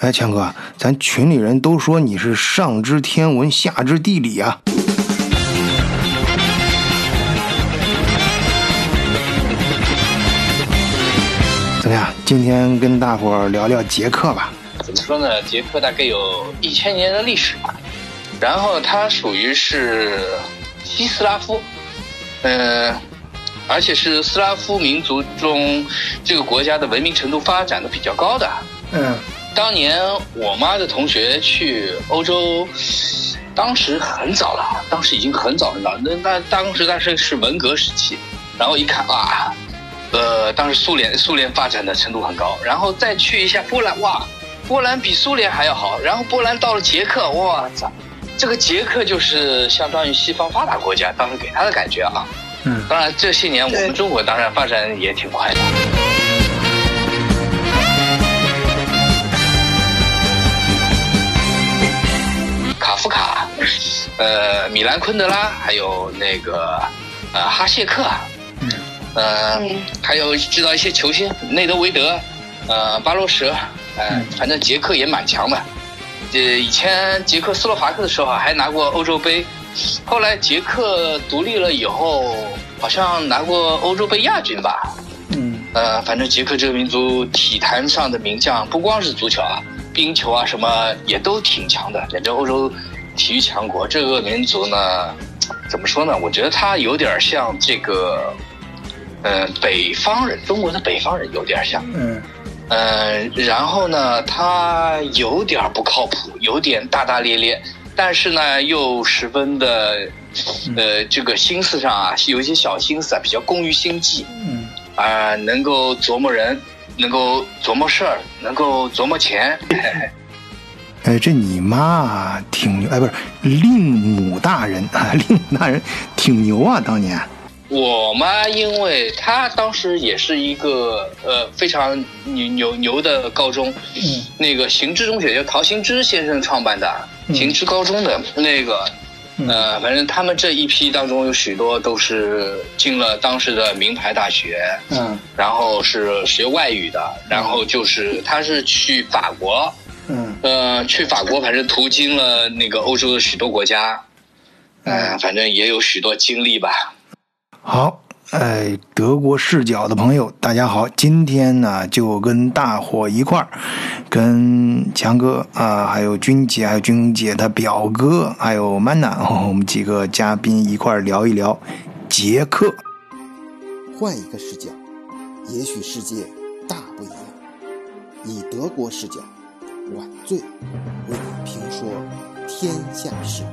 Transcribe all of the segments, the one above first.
哎，强哥，咱群里人都说你是上知天文，下知地理啊。怎么样？今天跟大伙儿聊聊捷克吧。怎么说呢？捷克大概有一千年的历史吧，然后它属于是西斯拉夫，嗯、而且是斯拉夫民族中这个国家的文明程度发展的比较高的。嗯当年我妈的同学去欧洲，当时很早了，当时已经很早很早，那那当时那是是文革时期，然后一看啊，呃，当时苏联苏联发展的程度很高，然后再去一下波兰，哇，波兰比苏联还要好，然后波兰到了捷克，哇操，这个捷克就是相当于西方发达国家，当时给他的感觉啊，嗯当然这些年我们中国当然发展也挺快的。夫卡，呃，米兰昆德拉，还有那个呃哈谢克，嗯呃，嗯还有知道一些球星内德维德，呃，巴洛什，呃嗯，反正捷克也蛮强的。呃，以前捷克斯洛伐克的时候啊还拿过欧洲杯，后来捷克独立了以后，好像拿过欧洲杯亚军吧。嗯呃，反正捷克这个民族体坛上的名将，不光是足球啊，冰球啊什么也都挺强的，反正欧洲体育强国。这个民族呢，怎么说呢？我觉得他有点像这个，呃，北方人，中国的北方人有点像。嗯呃，然后呢，他有点不靠谱，有点大大咧咧，但是呢，又十分的，呃，这个心思上啊，有一些小心思啊，比较工于心计。嗯啊、能够琢磨人，能够琢磨事儿，能够琢磨钱。哎，这你妈啊，挺牛，哎，不是令母大人啊，令母大人挺牛啊，当年。我妈因为她当时也是一个呃非常牛牛牛的高中，嗯那个行知中学，就陶行知先生创办的嗯行知高中的那个。嗯呃，反正他们这一批当中有许多都是进了当时的名牌大学，嗯然后是学外语的，然后就是他是去法国，嗯呃，去法国，反正途经了那个欧洲的许多国家，嗯、反正也有许多经历吧。好，哎，德国视角的朋友，大家好，今天呢就跟大伙一块儿，跟强哥啊、还有君姐，还有君姐她表哥，还有曼娜，哦我们几个嘉宾一块儿聊一聊捷克。换一个视角，也许世界大不一样。以德国视角，晚醉为你评说天下事。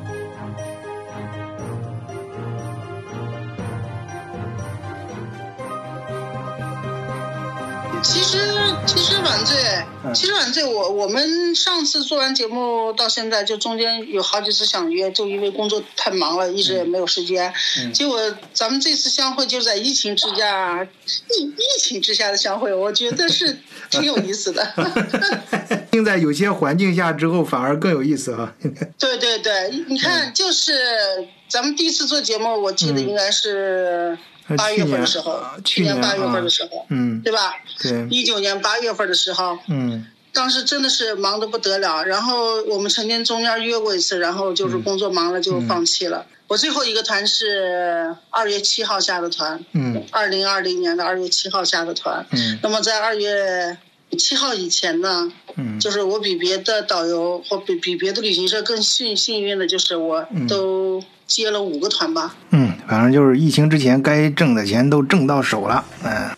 其实其实晚醉，其实晚醉，我我们上次做完节目到现在，就中间有好几次想约，就因为工作太忙了，一直也没有时间。结果咱们这次相会就在疫情之下，疫疫情之下的相会，我觉得是挺有意思的。并在有些环境下之后，反而更有意思啊。对对对，你看，就是咱们第一次做节目，我记得应该是呃八月份的时候啊，去去年八月份啊的时候，嗯，对吧？对，一九年八月份的时候，嗯当时真的是忙得不得了。然后我们曾经中间约过一次，然后就是工作忙了就放弃了。我最后一个团是二月七号下的团，嗯二零二零年的二月七号下的团。嗯那么在二月七号以前呢，嗯就是我比别的导游或比比别的旅行社更幸幸运的，就是我都接了五个团吧。嗯，反正就是疫情之前该挣的钱都挣到手了。嗯，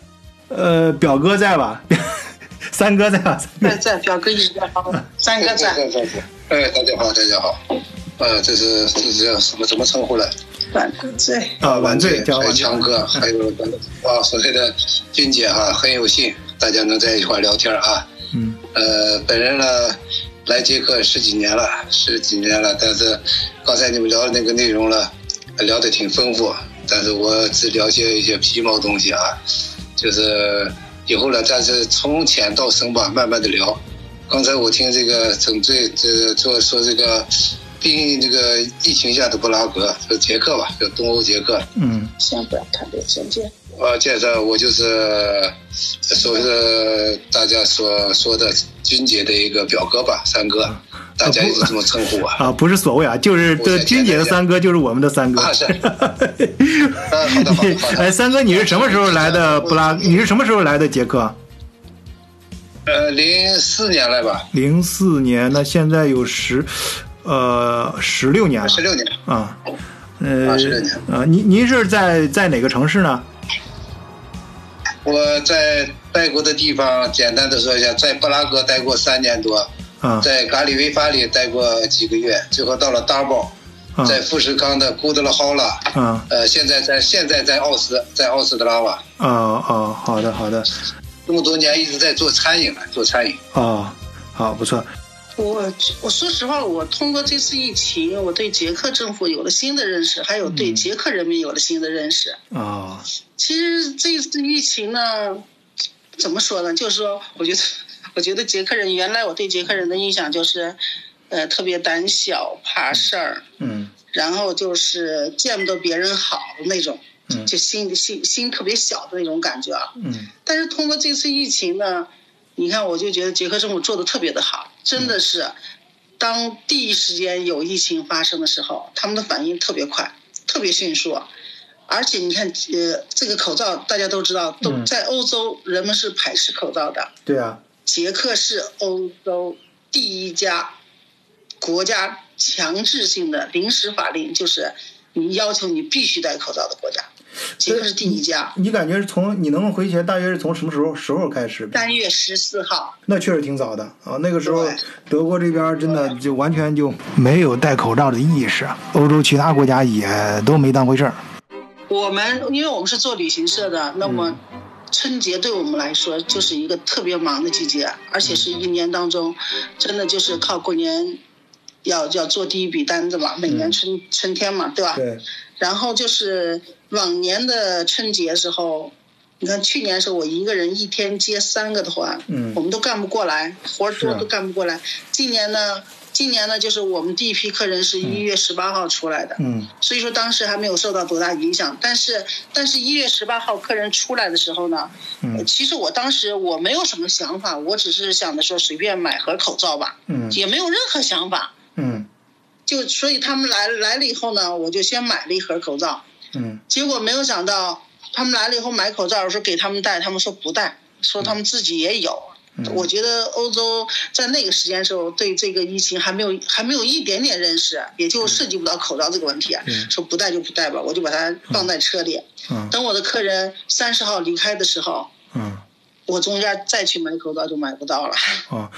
呃，表哥在吧？三哥在吧？在在表哥一直在帮，三哥在，在在在。哎，大家好，大家好。呃，这是这是叫什么怎么称呼了？晚醉，啊，晚醉叫还有强哥，还有啊所谓的君姐哈、很有幸大家能在一块聊天啊。嗯呃，本人呢来捷克十几年了，十几年了，但是刚才你们聊的那个内容了，聊得挺丰富，但是我只了解一些皮毛东西啊，就是以后呢，但是从浅到深吧，慢慢的聊。刚才我听这个整队这做说这个病这个疫情下的布拉格，就捷克吧，就东欧捷克，嗯先不要谈这个先见。我介绍，我就是所谓的大家所说的军姐的一个表哥吧，三哥，大家一直这么称呼我。啊，不是所谓啊，就是这军姐的三哥就是我们的三哥。啊是。嗯，好的好的好的。哎，三哥，你是什么时候来的布拉？你是什么时候来的捷克？呃，零四年来吧。零四年，那现在有十，呃，十六年了。十六年。啊，呃，十六年。呃，您您是在在哪个城市呢？我在待过的地方，简单的说一下，在布拉格待过三年多，啊，在嘎里维法里待过几个月，最后到了大堡，在富士康的古德勒豪拉，嗯，呃，现在在现在在奥斯，在奥斯特拉瓦。啊啊，好的好的。这么多年一直在做餐饮了，做餐饮。哦，好，不错。我我说实话，我通过这次疫情，我对捷克政府有了新的认识，还有对捷克人民有了新的认识。哦，其实这次疫情呢，怎么说呢？就是说，我觉得，我觉得捷克人原来我对捷克人的印象就是，呃，特别胆小怕事儿，嗯，然后就是见不得别人好的那种，嗯，就心心心特别小的那种感觉啊。嗯，但是通过这次疫情呢，你看，我就觉得捷克政府做的特别的好，真的是，当第一时间有疫情发生的时候，他们的反应特别快，特别迅速。而且你看，呃，这个口罩大家都知道，都在欧洲人们是排斥口罩的。对啊。捷克是欧洲第一家国家强制性的临时法令，就是你要求你必须戴口罩的国家。捷克是第一家。你感觉是从你能回去，大约是从什么时候时候开始？三月十四号。那确实挺早的啊！那个时候德国这边真的就完全就没有戴口罩的意识，欧洲其他国家也都没当回事儿。我们因为我们是做旅行社的，那么春节对我们来说就是一个特别忙的季节，而且是一年当中真的就是靠过年要要做第一笔单子嘛，每年春春天嘛，对吧？对。然后就是往年的春节时候，你看去年时候我一个人一天接三个团，嗯，我们都干不过来，活多都干不过来。今年呢？今年呢，就是我们第一批客人是一月十八号出来的，嗯，所以说当时还没有受到多大影响。但是，但是一月十八号客人出来的时候呢，嗯，其实我当时我没有什么想法，我只是想着说随便买盒口罩吧，嗯，也没有任何想法，嗯，就所以他们来来了以后呢，我就先买了一盒口罩，嗯，结果没有想到他们来了以后买口罩，我说给他们戴，他们说不戴，说他们自己也有。我觉得欧洲在那个时间时候对这个疫情还没有还没有一点点认识，也就涉及不到口罩这个问题。嗯说不戴就不戴吧，我就把它放在车里。嗯等我的客人三十号离开的时候，嗯我中间再去买口罩就买不到了。哦，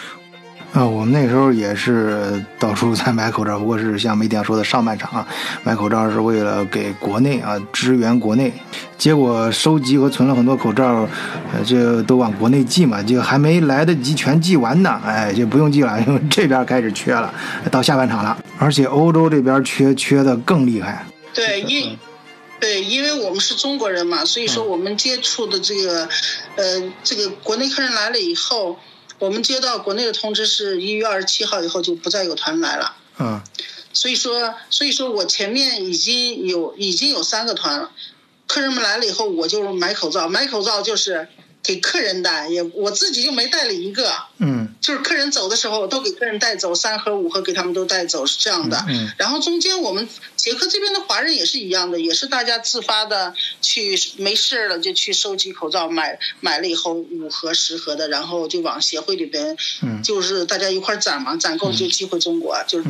啊，我们那时候也是到处在买口罩，不过是像梅店说的上半场啊，买口罩是为了给国内啊支援国内。结果收集和存了很多口罩，呃，这都往国内寄嘛，就还没来得及全寄完呢，哎，就不用寄了，因为这边开始缺了，到下半场了，而且欧洲这边缺缺的更厉害。对，因对，因为我们是中国人嘛，所以说我们接触的这个，呃，这个国内客人来了以后，我们接到国内的通知是一月二十七号以后就不再有团来了。嗯。所以说，所以说我前面已经有已经有三个团了。客人们来了以后，我就买口罩。买口罩就是给客人戴，也我自己就没带了一个。嗯，就是客人走的时候，都给客人带走三盒、五盒，给他们都带走，是这样的。嗯。然后中间我们捷克这边的华人也是一样的，也是大家自发的去没事了就去收集口罩，买买了以后五盒、十盒的，然后就往协会里边，嗯，就是大家一块攒嘛，攒够就寄回中国，就是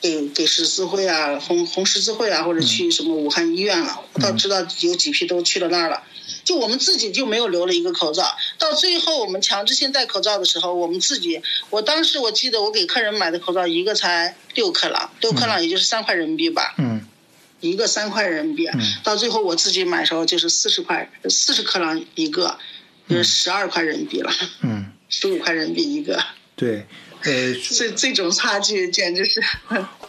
给给十字会啊、红红十字会啊，或者去什么武汉医院了。我倒知道有几批都去了那儿了。就我们自己就没有留了一个口罩，到最后我们强制性戴口罩的时候，我们自己，我当时我记得我给客人买的口罩一个才六克朗，六克朗也就是三块人民币吧，嗯，一个三块人民币，到最后我自己买的时候就是四十块，四十克朗一个，就是十二块人民币了，嗯，十五块人民币一个，对，呃，这这种差距简直是，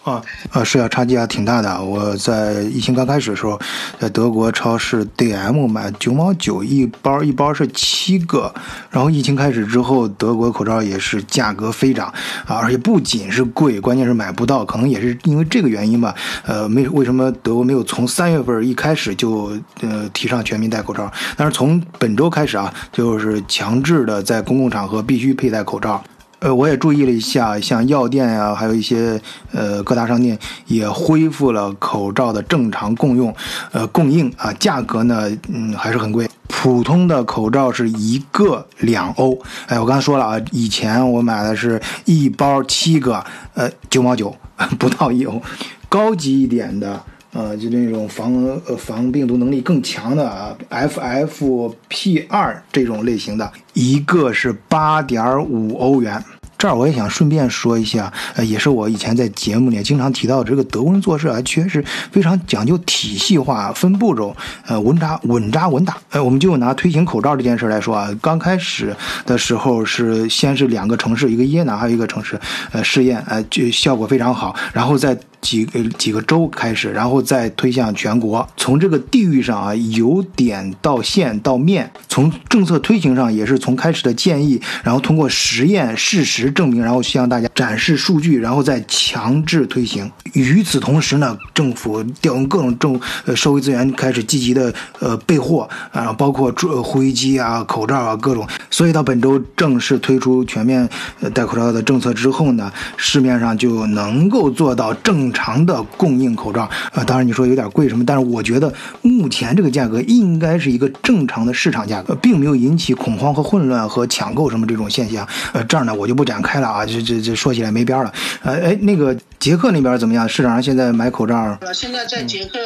啊啊，是啊，差距还挺大的。我在疫情刚开始的时候，在德国超市 DM 买九毛九一包，一包是七个。然后疫情开始之后，德国口罩也是价格飞涨啊，而且不仅是贵，关键是买不到。可能也是因为这个原因吧。呃，没为什么德国没有从三月份一开始就呃提倡全民戴口罩？但是从本周开始啊，就是强制的在公共场合必须佩戴口罩。呃，我也注意了一下，像药店呀，还有一些呃各大商店也恢复了口罩的正常共用，呃供应啊，价格呢，嗯还是很贵。普通的口罩是一个两欧，哎，我刚才说了啊，以前我买的是一包七个，呃九毛九，不到一欧。高级一点的，呃，就那种防呃防病毒能力更强的啊，FFP 二这种类型的，一个是八点五欧元。这儿我也想顺便说一下，呃，也是我以前在节目里经常提到，这个德国人做事啊，确实非常讲究体系化、分步骤，呃，稳扎稳扎稳打。呃，我们就拿推行口罩这件事来说啊，刚开始的时候是先是两个城市，一个耶拿，还有一个城市，呃，试验，呃，就效果非常好，然后再。几个几个州开始，然后再推向全国。从这个地域上啊，由点到线到面；从政策推行上，也是从开始的建议，然后通过实验事实证明，然后向大家展示数据，然后再强制推行。与此同时呢，政府调用各种政呃社会资源，开始积极的呃备货啊，包括呼吸机啊、口罩啊各种。所以到本周正式推出全面戴口罩的政策之后呢，市面上就能够做到正。正常的供应口罩，呃，当然你说有点贵什么，但是我觉得目前这个价格应该是一个正常的市场价格，并没有引起恐慌和混乱和抢购什么这种现象。呃，这儿呢我就不展开了啊，这这这说起来没边儿了。呃，哎，那个捷克那边怎么样？市场上现在买口罩？呃现在在捷克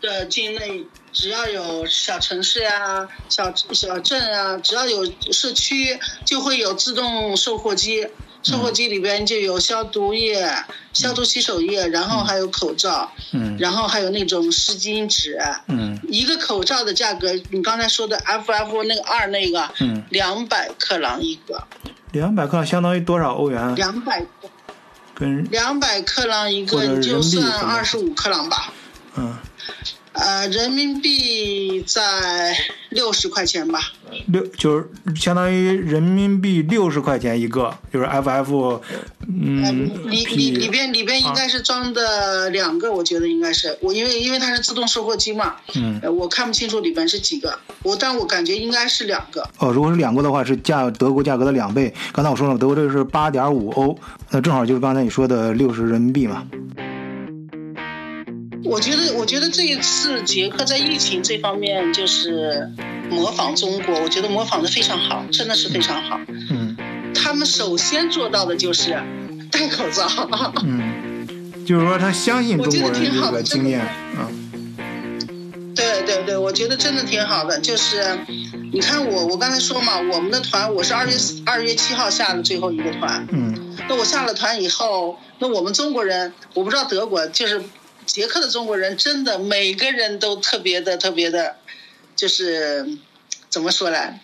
的境内，只要有小城市啊、小小镇啊，只要有社区，就会有自动售货机。售货机里边就有消毒液、消毒洗手液，然后还有口罩，嗯，然后还有那种湿巾纸，嗯，一个口罩的价格，你刚才说的 FF 那个二那个，嗯，两百克朗一个，两百克朗相当于多少欧元？两百，跟两百克朗一个，你就算二十五克朗吧，嗯。呃，人民币在六十块钱吧。六就是相当于人民币六十块钱一个，就是 FF，嗯，里里里边里边应该是装的两个，我觉得应该是我因为因为它是自动售货机嘛，嗯，我看不清楚里边是几个，我但我感觉应该是两个。哦，如果是两个的话，是价德国价格的两倍。刚才我说了，德国这个是八点五欧，那正好就是刚才你说的六十人民币嘛。我觉得，我觉得这一次捷克在疫情这方面就是模仿中国，我觉得模仿的非常好，真的是非常好。嗯，他们首先做到的就是戴口罩。嗯，就是说他相信中国人这个经验。啊，对对对，我觉得真的挺好的。就是你看我，我刚才说嘛，我们的团我是二月二月七号下的最后一个团。嗯，那我下了团以后，那我们中国人，我不知道德国就是。捷克的中国人真的每个人都特别的特别的，就是怎么说呢？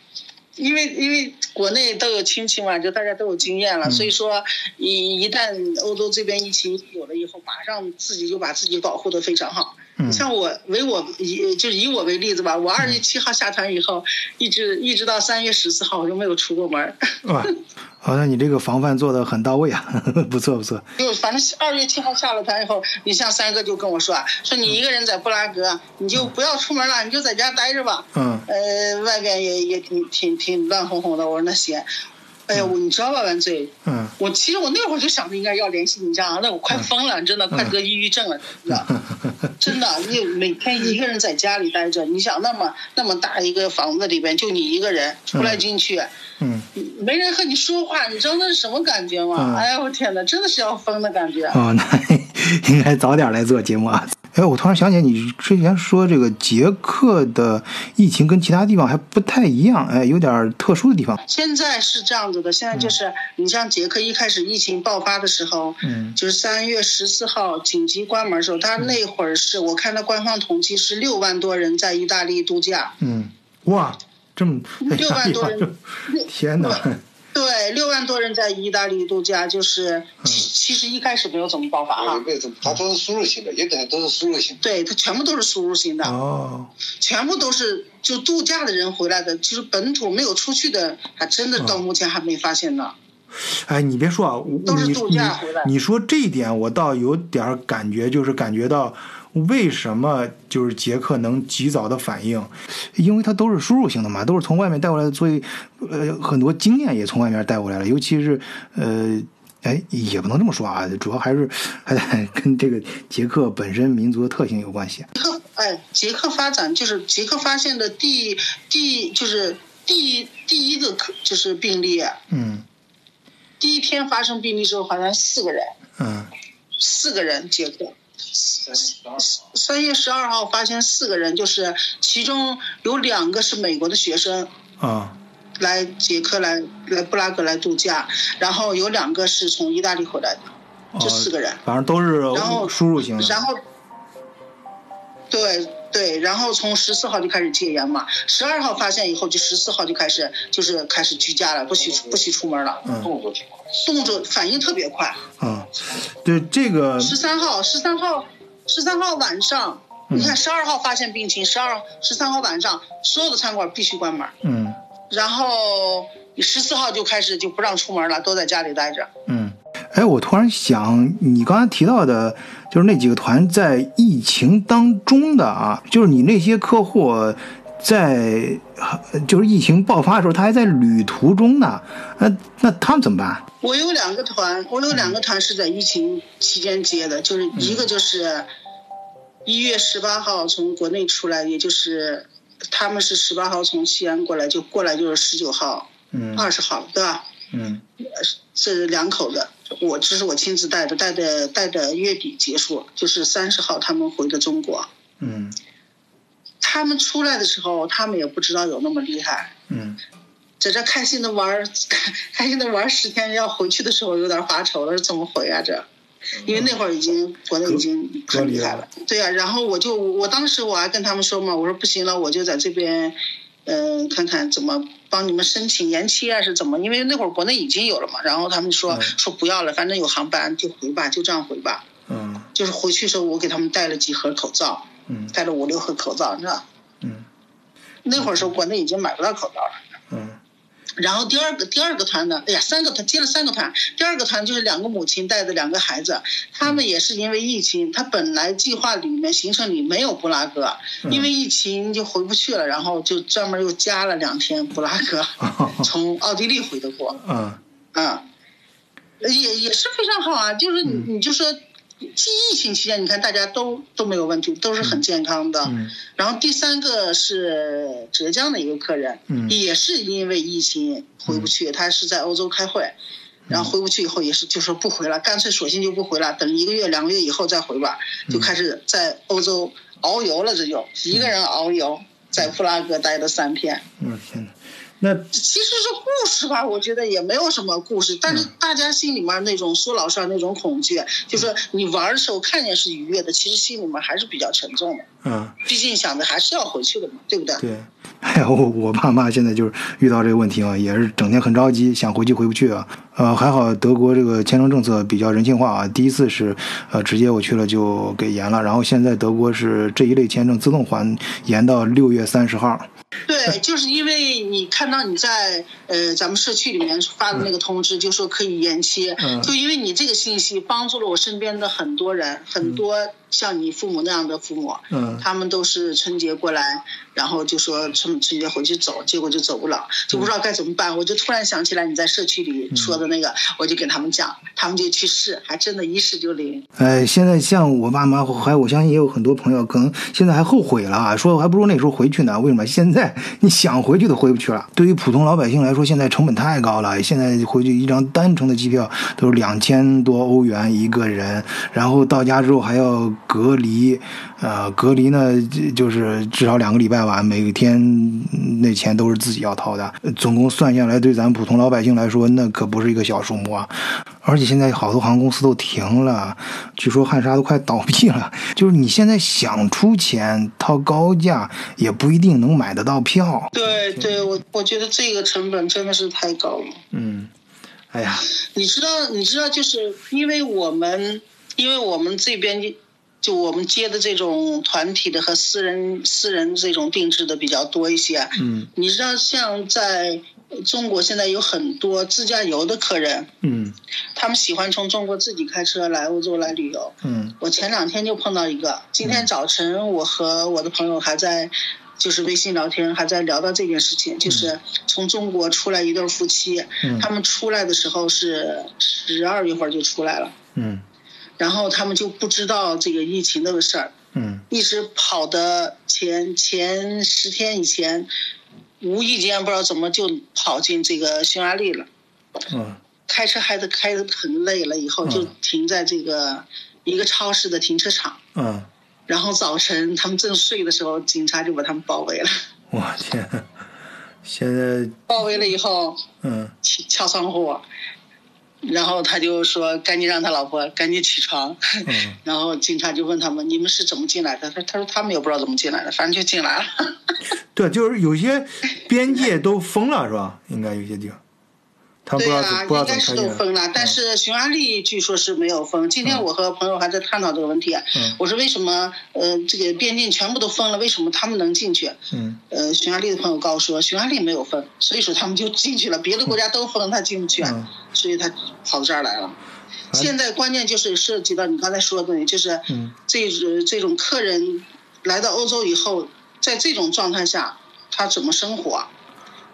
因为因为国内都有亲戚嘛，就大家都有经验了，所以说一一旦欧洲这边疫情有了以后，马上自己就把自己保护的非常好。你像我为我以就是以我为例子吧，我二月七号下团以后，一直一直到三月十四号，我就没有出过门。好，那你这个防范做的很到位啊，不错不错。就反正二月七号下了台以后，你像三哥就跟我说啊，说你一个人在布拉格，你就不要出门了，你就在家待着吧。嗯。呃，外边也也挺挺挺乱哄哄的。我说那行。哎呀，我你知道吧，万岁。嗯。我其实我那会儿就想着应该要联系你家，那我快疯了，真的快得抑郁症了，真的。真的，你每天一个人在家里待着，你想那么那么大一个房子里边就你一个人出来进去。嗯，没人和你说话，你知道那是什么感觉吗？哎呀，我天哪，真的是要疯的感觉。哦，那应该早点来做节目啊。哎，我突然想起来，你之前说这个捷克的疫情跟其他地方还不太一样，哎，有点特殊的地方。现在是这样子的，现在就是你像捷克一开始疫情爆发的时候，嗯，就是三月十四号紧急关门的时候，他那会儿是我看他官方统计是六万多人在意大利度假。嗯，哇。这么六万多人，天哪！对，六万多人在意大利度假，就是嗯其其实一开始没有怎么爆发哈，为什么？它都是输入型的，也可能都是输入型的。对，它全部都是输入型的，哦，全部都是就度假的人回来的，就是本土没有出去的，还真的到目前还没发现呢。哎，你别说啊，你都是度假回来你你说这一点，我倒有点感觉，就是感觉到为什么就是捷克能及早的反应，因为它都是输入型的嘛，都是从外面带过来的，所以呃很多经验也从外面带过来了，尤其是呃。哎，也不能这么说啊，主要还是还得 跟这个捷克本身民族的特性有关系。捷克哎，捷克发展就是捷克发现的第第就是第第一个可就是病例，嗯第一天发生病例之后，好像四个人，嗯四个人捷克。三月十二号发现四个人，就是其中有两个是美国的学生啊。来捷克来来布拉格来度假，然后有两个是从意大利回来的，这四个人。反正都是然后输入型的。然后，对对，然后从十四号就开始戒严嘛，十二号发现以后，就十四号就开始就是开始居家了，不许不许出门了，嗯动作反应特别快。啊，对这个十三号，十三号，十三号晚上，嗯你看十二号发现病情，十二十三号晚上所有的餐馆必须关门，嗯然后十四号就开始就不让出门了，都在家里待着。嗯，哎，我突然想，你刚才提到的，就是那几个团在疫情当中的啊，就是你那些客户在就是疫情爆发的时候，他还在旅途中呢，那那他们怎么办？我有两个团，我有两个团是在疫情期间接的，就是一个就是一月十八号从国内出来，也就是他们是十八号从西安过来，就过来就是十九号、嗯二十号，对吧？嗯这两口子，我这是我亲自带的，带的带的月底结束，就是三十号他们回的中国。嗯他们出来的时候，他们也不知道有那么厉害，嗯在这开心的玩儿，开开心的玩儿十天，要回去的时候有点发愁了，怎么回啊这？因为那会儿已经国内已经很厉害了，对呀、然后我就我当时我还跟他们说嘛，我说不行了，我就在这边，嗯、看看怎么帮你们申请延期啊，是怎么？因为那会儿国内已经有了嘛，然后他们说、嗯说不要了，反正有航班就回吧，就这样回吧。嗯就是回去的时候，我给他们带了几盒口罩，嗯。带了五六盒口罩，你知道？嗯。那会儿时候国内已经买不到口罩了。嗯。然后第二个第二个团呢，哎呀，三个团接了三个团，第二个团就是两个母亲带着两个孩子，他们也是因为疫情，他本来计划里面行程里没有布拉格，因为疫情就回不去了，然后就专门又加了两天布拉格，从奥地利回的国，嗯。嗯，也也是非常好啊，就是你你就说。疫情期间，你看大家都都没有问题，都是很健康的。嗯。然后第三个是浙江的一个客人，嗯。也是因为疫情回不去，他是在欧洲开会，然后回不去以后也是就说不回了，干脆索性就不回了，等一个月两个月以后再回吧，就开始在欧洲遨游了，这就一个人遨游，在布拉格待了三天。我天哪，那其实是故事吧，我觉得也没有什么故事，但是大家心里面那种说老实话那种恐惧，就说你玩的时候看见是愉悦的，其实心里面还是比较沉重的，嗯。毕竟想着还是要回去的嘛，对不对？对，哎呀，我我爸妈现在就是遇到这个问题嘛，也是整天很着急，想回去回不去啊。呃，还好德国这个签证政策比较人性化啊。第一次是呃直接我去了就给延了，然后现在德国是这一类签证自动还延到六月三十号。对，就是因为你看到你在呃咱们社区里面发的那个通知，就说可以延期，嗯。就因为你这个信息帮助了我身边的很多人，很多像你父母那样的父母，嗯他们都是春节过来，然后就说春春节回去走，结果就走不了，就不知道该怎么办。我就突然想起来你在社区里说的那个，我就给他们讲，他们就去试，还真的一试就灵。哎，现在像我爸妈，还有我相信也有很多朋友，可能现在还后悔了啊，说还不如那时候回去呢。为什么？现在你想回去都回不去了。对于普通老百姓来说，现在成本太高了。现在回去一张单程的机票都是两千多欧元一个人，然后到家之后还要隔离，呃，隔离呢就就是至少两个礼拜吧，每天那钱都是自己要掏的。总共算下来，对咱普通老百姓来说，那可不是一个小数目啊。而且现在好多航空公司都停了，据说汉莎都快倒闭了。就是你现在想出钱掏高价，也不一定能买得到票。对对，我我觉得这个成本真的是太高了。嗯，哎呀，你知道，你知道，就是因为我们，因为我们这边就我们接的这种团体的和私人私人这种定制的比较多一些。嗯。你知道，像在中国现在有很多自驾游的客人，嗯。他们喜欢从中国自己开车来欧洲来旅游。嗯。我前两天就碰到一个，今天早晨我和我的朋友还在就是微信聊天，还在聊到这件事情，就是从中国出来一对夫妻，嗯。他们出来的时候是十二月份就出来了，嗯然后他们就不知道这个疫情那个事儿，嗯一直跑的前前十天以前，无意间不知道怎么就跑进这个匈牙利了。嗯开车还得开得很累了，以后就嗯停在这个一个超市的停车场。嗯，然后早晨他们正睡的时候，警察就把他们包围了。我天，现在包围了以后，嗯敲敲窗户，然后他就说赶紧让他老婆赶紧起床。嗯 然后警察就问他们你们是怎么进来的？他他说他们也不知道怎么进来的，反正就进来了。对，就是有些边界都封了，是吧？应该有些地方，他不知道、对啊，应该是。都封了，但是匈牙利据说是没有封。今天我和朋友还在探讨这个问题，嗯我说为什么呃这个边境全部都封了，为什么他们能进去？嗯呃，匈牙利的朋友告诉我，匈牙利没有封，所以说他们就进去了，别的国家都封，他进不去，嗯 所以他跑到这儿来了。现在关键就是涉及到你刚才说的东西，就是嗯这种这种客人来到欧洲以后，在这种状态下，他怎么生活？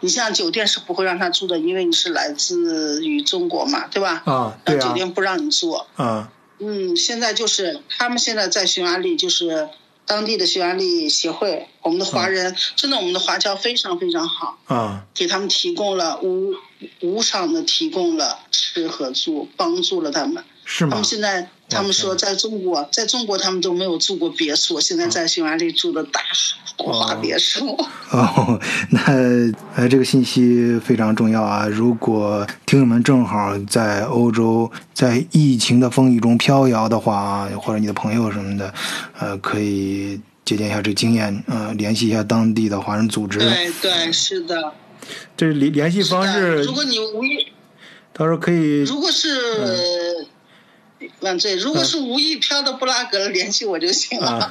你像酒店是不会让他住的，因为你是来自于中国嘛，对吧？啊，对啊酒店不让你住。啊嗯，现在就是他们现在在匈牙利，就是当地的匈牙利协会，我们的华人、真的我们的华侨非常非常好，啊给他们提供了无无偿的提供了吃和住，帮助了他们。是吗他们？现在他们说在中国，在中国他们都没有住过别墅，现在在匈牙利住的大豪华别墅。哦，那呃，这个信息非常重要啊！如果听友们正好在欧洲，在疫情的风雨中飘摇的话，或者你的朋友什么的，呃，可以借鉴一下这经验，呃，联系一下当地的华人组织。对对，是的。这联联系方式如，果你无意，到时候可以如果是。万岁！如果是无意飘到布拉格，联系我就行了。啊，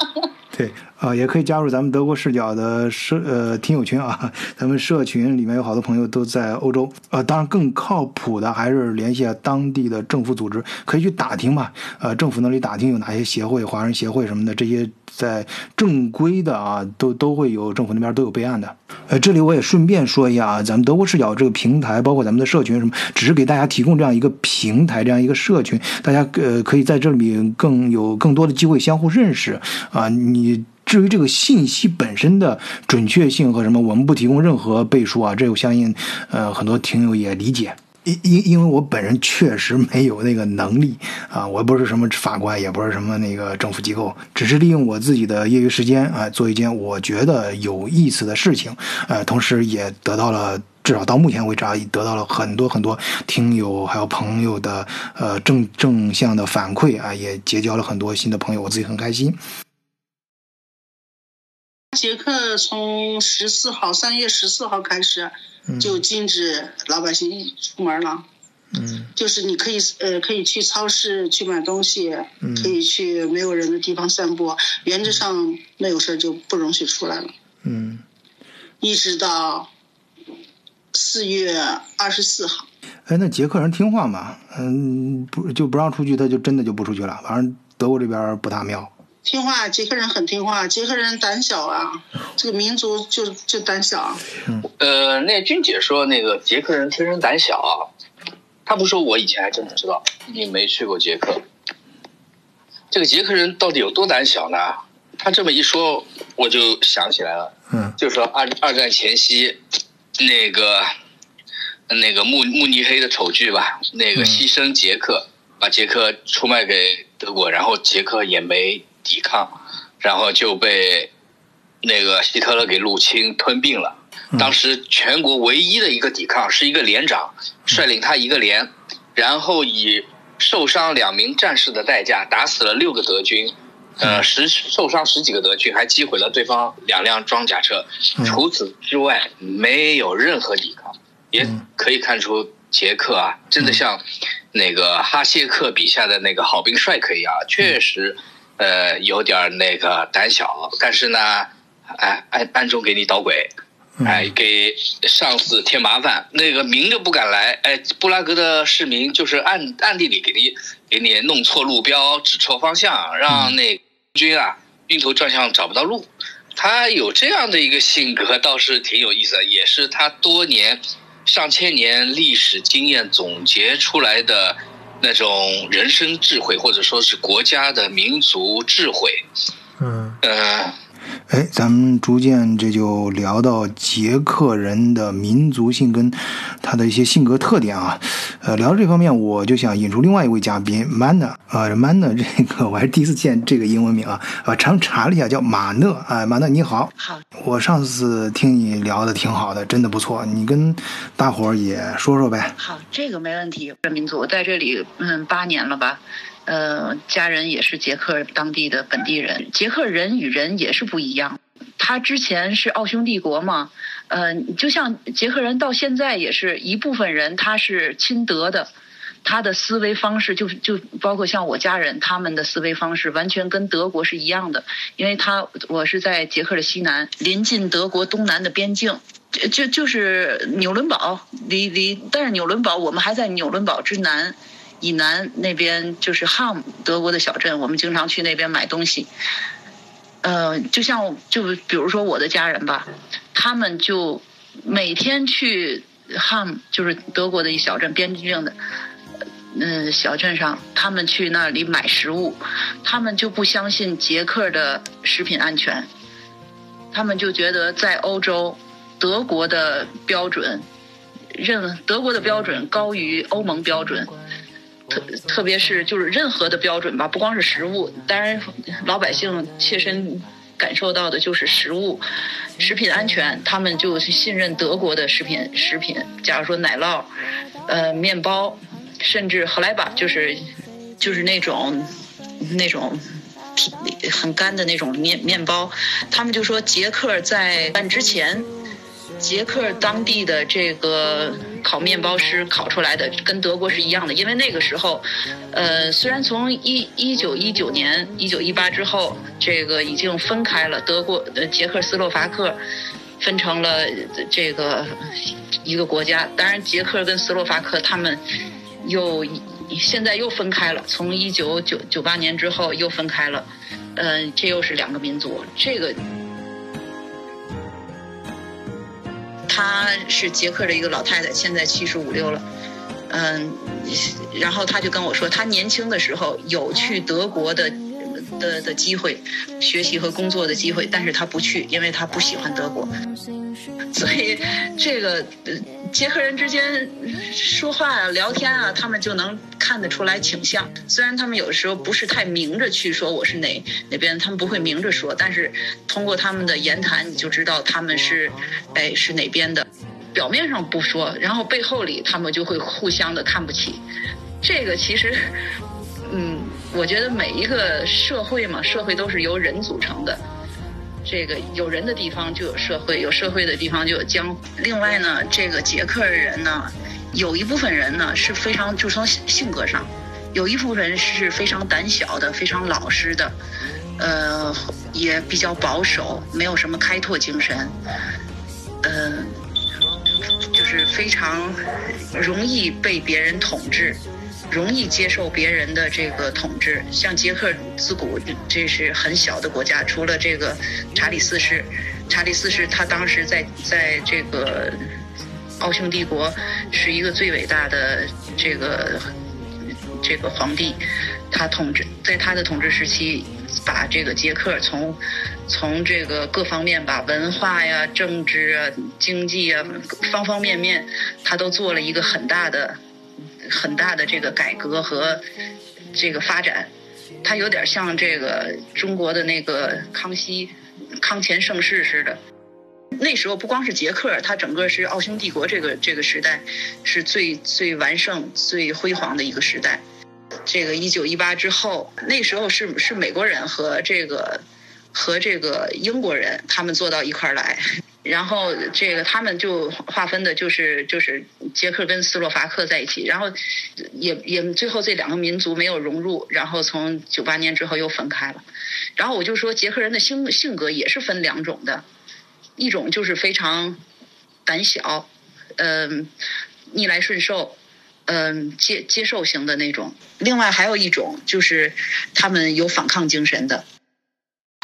对啊，也可以加入咱们德国视角的社呃听友群啊，咱们社群里面有好多朋友都在欧洲，呃，当然更靠谱的还是联系下当地的政府组织，可以去打听嘛，呃，政府那里打听有哪些协会、华人协会什么的，这些在正规的啊，都都会有政府那边都有备案的。呃，这里我也顺便说一下啊，咱们德国视角这个平台，包括咱们的社群什么，只是给大家提供这样一个平台，这样一个社群，大家呃可以在这里更有更多的机会相互认识啊。你你至于这个信息本身的准确性和什么，我们不提供任何背书啊，这我相信呃很多听友也理解。因因因为我本人确实没有那个能力啊，我不是什么法官，也不是什么那个政府机构，只是利用我自己的业余时间啊，做一件我觉得有意思的事情，呃，同时也得到了至少到目前为止啊，得到了很多很多听友还有朋友的呃正正向的反馈啊，也结交了很多新的朋友，我自己很开心。捷克从十四号，三月十四号开始就禁止老百姓出门了。嗯就是你可以呃可以去超市去买东西，嗯可以去没有人的地方散步，原则上那有事儿就不容许出来了，嗯，一直到四月二十四号。哎，那捷克人听话嘛？嗯，不就不让出去，他就真的就不出去了。反正德国这边不大妙。听话，捷克人很听话，捷克人胆小啊，这个民族就就胆小啊。呃，那君姐说那个捷克人天生胆小啊，他不说我以前还真不知道，你没去过捷克。这个捷克人到底有多胆小呢？他这么一说，我就想起来了，嗯就说二二战前夕，那个那个慕慕尼黑的丑剧吧，那个嗯牺牲捷克，把捷克出卖给德国，然后捷克也没抵抗，然后就被那个希特勒给入侵吞并了。当时全国唯一的一个抵抗是一个连长率领他一个连然后以受伤两名战士的代价打死了六个德军，呃，十受伤十几个德军，还击毁了对方两辆装甲车。除此之外，没有任何抵抗，也可以看出捷克啊，真的像那个哈谢克笔下的那个好兵帅克一样，确实，呃，有点那个胆小，但是呢，哎，暗暗中给你捣鬼。哎，给上司添麻烦，那个明着不敢来，哎，布拉格的市民就是暗暗地里给你给你弄错路标，指错方向，让那军啊晕头转向找不到路。他有这样的一个性格，倒是挺有意思的，也是他多年上千年历史经验总结出来的那种人生智慧，或者说是国家的民族智慧。嗯嗯。哎，咱们逐渐这就聊到捷克人的民族性跟他的一些性格特点啊。呃，聊到这方面，我就想引出另外一位嘉宾 Manna 啊，Manna 这个我还是第一次见这个英文名啊，啊，常查了一下叫马讷啊，马讷你好。好。我上次听你聊的挺好的，真的不错，你跟大伙儿也说说呗。好，这个没问题。民族在这里嗯八年了吧。呃，家人也是捷克当地的本地人。捷克人与人也是不一样。他之前是奥匈帝国嘛，呃，就像捷克人到现在也是一部分人，他是亲德的，他的思维方式就就包括像我家人，他们的思维方式完全跟德国是一样的。因为他我是在捷克的西南，临近德国东南的边境，就就就是纽伦堡，离离，但是纽伦堡我们还在纽伦堡之南。以南那边就是汉姆德国的小镇，我们经常去那边买东西。呃，就像就比如说我的家人吧，他们就每天去汉姆，就是德国的一小镇边境的，嗯，小镇上，他们去那里买食物，他们就不相信捷克的食品安全，他们就觉得在欧洲，德国的标准，认德国的标准高于欧盟标准。特特别是就是任何的标准吧，不光是食物，当然老百姓切身感受到的就是食物、食品安全，他们就信任德国的食品食品。假如说奶酪、呃面包，甚至后来吧，就是就是那种那种很干的那种面面包，他们就说捷克在办之前。捷克当地的这个烤面包师烤出来的跟德国是一样的，因为那个时候，呃，虽然从一一九一九年、一九一八之后，这个已经分开了，德国、呃，捷克斯洛伐克分成了这个一个国家。当然，捷克跟斯洛伐克他们又现在又分开了，从一九九九八年之后又分开了，嗯，这又是两个民族，这个。她是捷克的一个老太太，现在七十五六了，嗯，然后她就跟我说，她年轻的时候有去德国的的的机会，学习和工作的机会，但是他不去，因为他不喜欢德国。所以这个捷克人之间说话啊、聊天啊，他们就能看得出来倾向。虽然他们有的时候不是太明着去说我是哪哪边，他们不会明着说，但是通过他们的言谈，你就知道他们是哎是哪边的。表面上不说，然后背后里他们就会互相的看不起。这个其实，嗯，我觉得每一个社会嘛，社会都是由人组成的。这个有人的地方就有社会，有社会的地方就有江湖。另外呢，这个捷克人呢，有一部分人呢是非常，就从性格上，有一部分人是非常胆小的，非常老实的，呃，也比较保守，没有什么开拓精神，嗯，就是非常容易被别人统治。容易接受别人的这个统治，像捷克自古这是很小的国家，除了这个查理四世，查理四世他当时在在这个奥匈帝国是一个最伟大的这个这个皇帝，他统治在他的统治时期，把这个捷克从从这个各方面把文化呀、政治啊、经济啊方方面面，他都做了一个很大的。很大的这个改革和这个发展，它有点像这个中国的那个康熙、康乾盛世似的。那时候不光是捷克，它整个是奥匈帝国这个这个时代是最最完盛、最辉煌的一个时代。这个一九一八之后，那时候是是美国人和这个和这个英国人他们坐到一块儿来，然后这个他们就划分的就是就是捷克跟斯洛伐克在一起，然后也也最后这两个民族没有融入，然后从九八年之后又分开了。然后我就说捷克人的性性格也是分两种的，一种就是非常胆小，嗯、逆来顺受。嗯，接接受型的那种。另外还有一种就是他们有反抗精神的，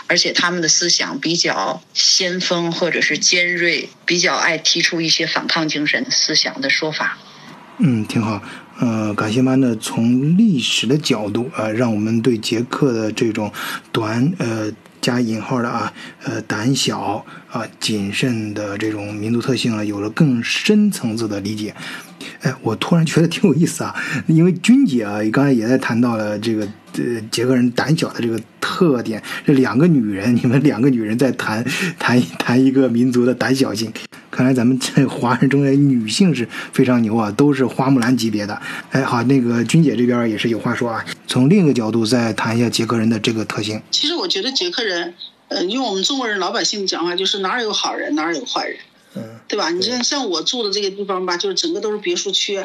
而且他们的思想比较先锋或者是尖锐，比较爱提出一些反抗精神思想的说法。嗯，挺好。呃，感谢妈呢，从历史的角度啊、呃，让我们对捷克的这种短呃加引号的啊呃胆小啊谨慎的这种民族特性啊，有了更深层次的理解。哎，我突然觉得挺有意思啊，因为君姐啊，刚才也在谈到了这个呃捷克人胆小的这个特点。这两个女人，你们两个女人在谈谈谈一个民族的胆小性。看来咱们这华人中的女性是非常牛啊，都是花木兰级别的。哎，好，那个君姐这边也是有话说啊，从另一个角度再谈一下捷克人的这个特性。其实我觉得捷克人，呃，用我们中国人老百姓讲话，就是哪儿有好人哪儿有坏人。嗯，对吧？你像像我住的这个地方吧，就是整个都是别墅区，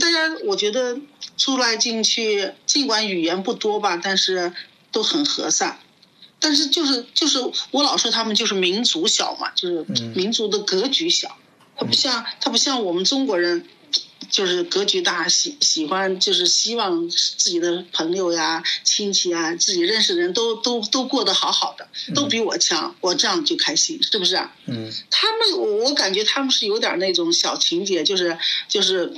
大家我觉得出来进去，尽管语言不多吧，但是都很和善。但是就是就是我老说他们就是民族小嘛，就是民族的格局小，他不像他不像我们中国人。就是格局大，喜喜欢就是希望自己的朋友呀、亲戚啊、自己认识的人都都都过得好好的，都比我强，我这样就开心，是不是啊？嗯，他们我感觉他们是有点那种小情节，就是就是，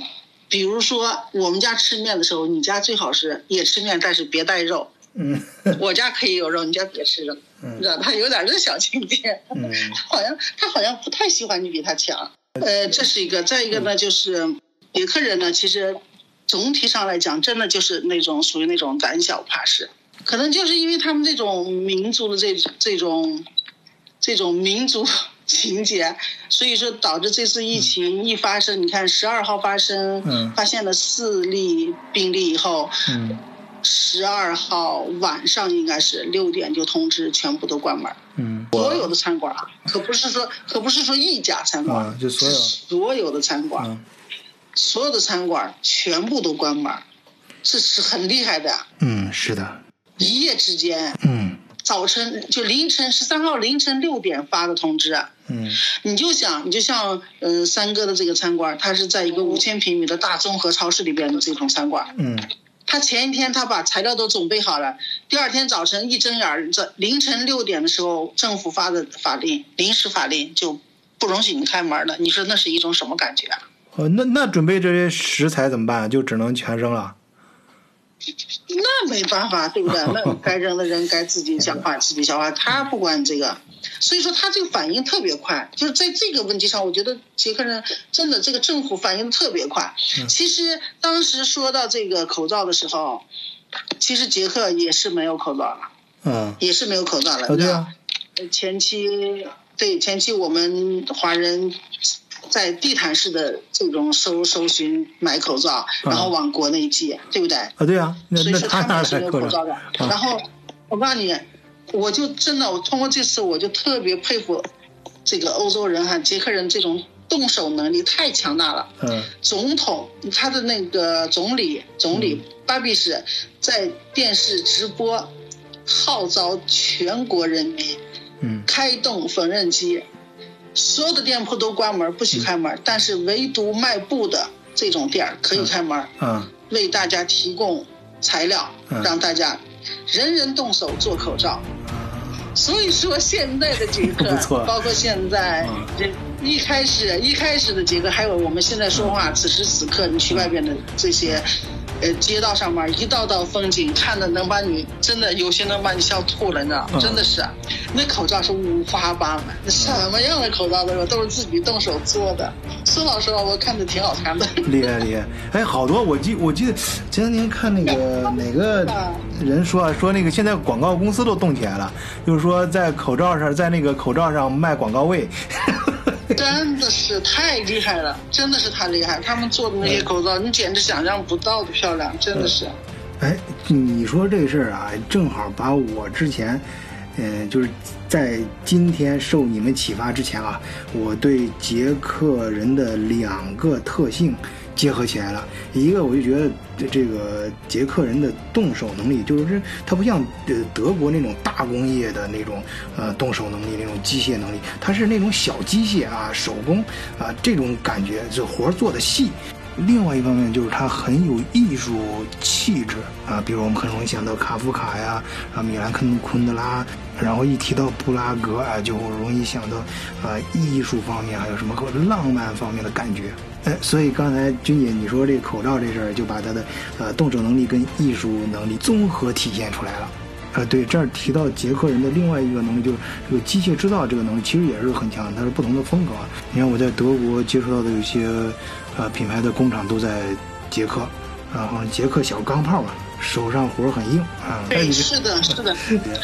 比如说我们家吃面的时候，你家最好是也吃面，但是别带肉。嗯，我家可以有肉，你家别吃肉。嗯你知道他有点这小情节，嗯 他好像他好像不太喜欢你比他强。呃，这是一个，再一个呢就是。捷克人呢，其实总体上来讲，真的就是那种属于那种胆小怕事，可能就是因为他们这种民族的这这种这种民族情节，所以说导致这次疫情一发生，你看十二号发生，嗯。发现了四例病例以后，嗯十二号晚上应该是六点就通知全部都关门，嗯，所有的餐馆啊，可不是说可不是说一家餐馆，啊就所有。是所有的餐馆。嗯。所有的餐馆全部都关门，这是很厉害的。嗯，是的，一夜之间，嗯。早晨就凌晨十三号凌晨六点发的通知，嗯。你就想，你就像呃三哥的这个餐馆，它是在一个五千平米的大综合超市里边的这种餐馆，嗯他前一天他把材料都准备好了，第二天早晨一睁眼儿，这凌晨六点的时候，政府发的法令临时法令就不容许你开门了。你说那是一种什么感觉啊？哦，那那准备这些食材怎么办？就只能全扔了。那没办法，对不对？那该扔的扔，该自己消化自己消化，他不管这个，所以说他这个反应特别快。就是在这个问题上，我觉得捷克人真的这个政府反应的特别快。其实当时说到这个口罩的时候，其实捷克也是没有口罩了，嗯，也是没有口罩了。哦对吧，前期对前期我们华人在地毯式的这种搜搜寻买口罩，然后往国内寄，对不对？啊对啊，那所以说那他哪他们是没有口罩的。然啊？后我告诉你，我就真的，我通过这次，我就特别佩服这个欧洲人哈，捷克人这种动手能力太强大了。嗯。总统他的那个总理总理巴比什在电视直播号召全国人民嗯。开动缝纫机，所有的店铺都关门，不许开门，但是唯独卖布的这种店儿可以开门，嗯。为大家提供材料，嗯。让大家人人动手做口罩。所以说，现在的捷克，包括现在嗯这一开始一开始的捷克，还有我们现在说话，此时此刻你去外边的这些呃街道上面一道道风景，看的能把你真的有些能把你笑吐了，你知道真的是，那口罩是五花八门，什么样的口罩都有，都是自己动手做的。说老实话，我看着挺好看的。厉害厉害！哎，好多我记我记得前两天看那个 哪个人说啊，说那个现在广告公司都动起来了，就是说在口罩上，在那个口罩上卖广告位。真的是太厉害了，真的是太厉害！他们做的那些口罩，你简直想象不到的漂亮，真的是。哎，你说这事儿啊，正好把我之前，嗯、就是在今天受你们启发之前啊，我对捷克人的两个特性结合起来了。一个我就觉得这这个捷克人的动手能力，就是他不像呃德国那种大工业的那种呃动手能力那种机械能力，他是那种小机械啊手工啊这种感觉，这活儿做的细。另外一方面就是他很有艺术气质啊，比如我们很容易想到卡夫卡呀，啊米兰昆昆德拉，然后一提到布拉格啊，就容易想到啊艺术方面还有什么和浪漫方面的感觉。哎，所以刚才君姐你说这口罩这事儿，就把他的呃动手能力跟艺术能力综合体现出来了。呃，对，这儿提到捷克人的另外一个能力，就是这个机械制造这个能力，其实也是很强，它是不同的风格。你看我在德国接触到的有些呃品牌的工厂都在捷克，然后捷克小钢炮嘛，手上活儿很硬啊。对，是的，是的，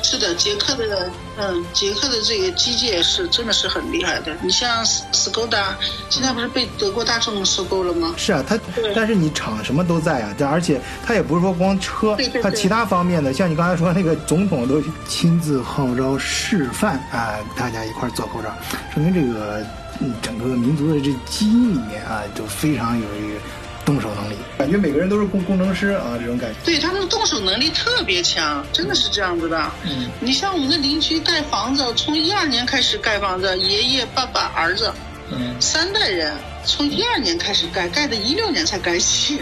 是的，捷克的，嗯，捷克的这个机械是真的是很厉害的。你像斯斯柯达，现在不是被德国大众收购了吗？是啊，它但是你厂什么都在啊，但而且它也不是说光车对对，对它其他方面的，像你刚才说那个总统都亲自号召示范啊，大家一块儿做口罩，说明这个嗯整个民族的这基因里面啊，都非常有这个动手能力，感觉每个人都是工工程师啊，这种感觉。对他们的动手能力特别强，真的是这样子的。嗯，你像我们的邻居盖房子，从一二年开始盖房子，爷爷、爸爸、儿子嗯，三代人，从一二年开始盖，盖的一六年才盖起。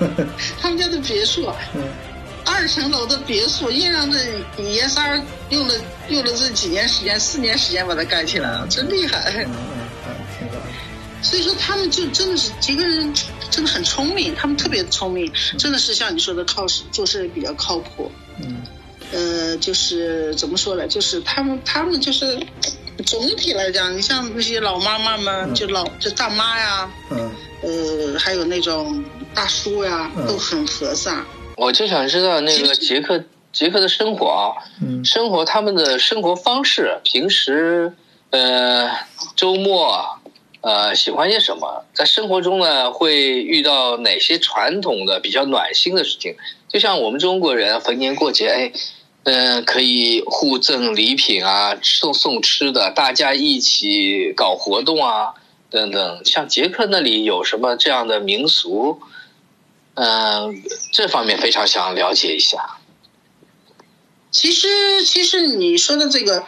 他们家的别墅，嗯二层楼的别墅，硬让这爷仨用了用了这几年时间，四年时间把它盖起来了，真厉害。所以说他们就真的是捷克人，真的很聪明，他们特别聪明，真的是像你说的靠实做事比较靠谱。嗯呃，就是怎么说呢？就是他们，他们就是总体来讲，你像那些老妈妈们，就老就大妈呀，嗯呃，还有那种大叔呀，嗯都很和善。我就想知道那个杰克杰克的生活啊，嗯生活他们的生活方式，平时呃周末呃喜欢些什么？在生活中呢会遇到哪些传统的比较暖心的事情？就像我们中国人逢年过节，哎，嗯、可以互赠礼品啊，送送吃的，大家一起搞活动啊，等等。像捷克那里有什么这样的民俗？嗯、这方面非常想了解一下。其实，其实你说的这个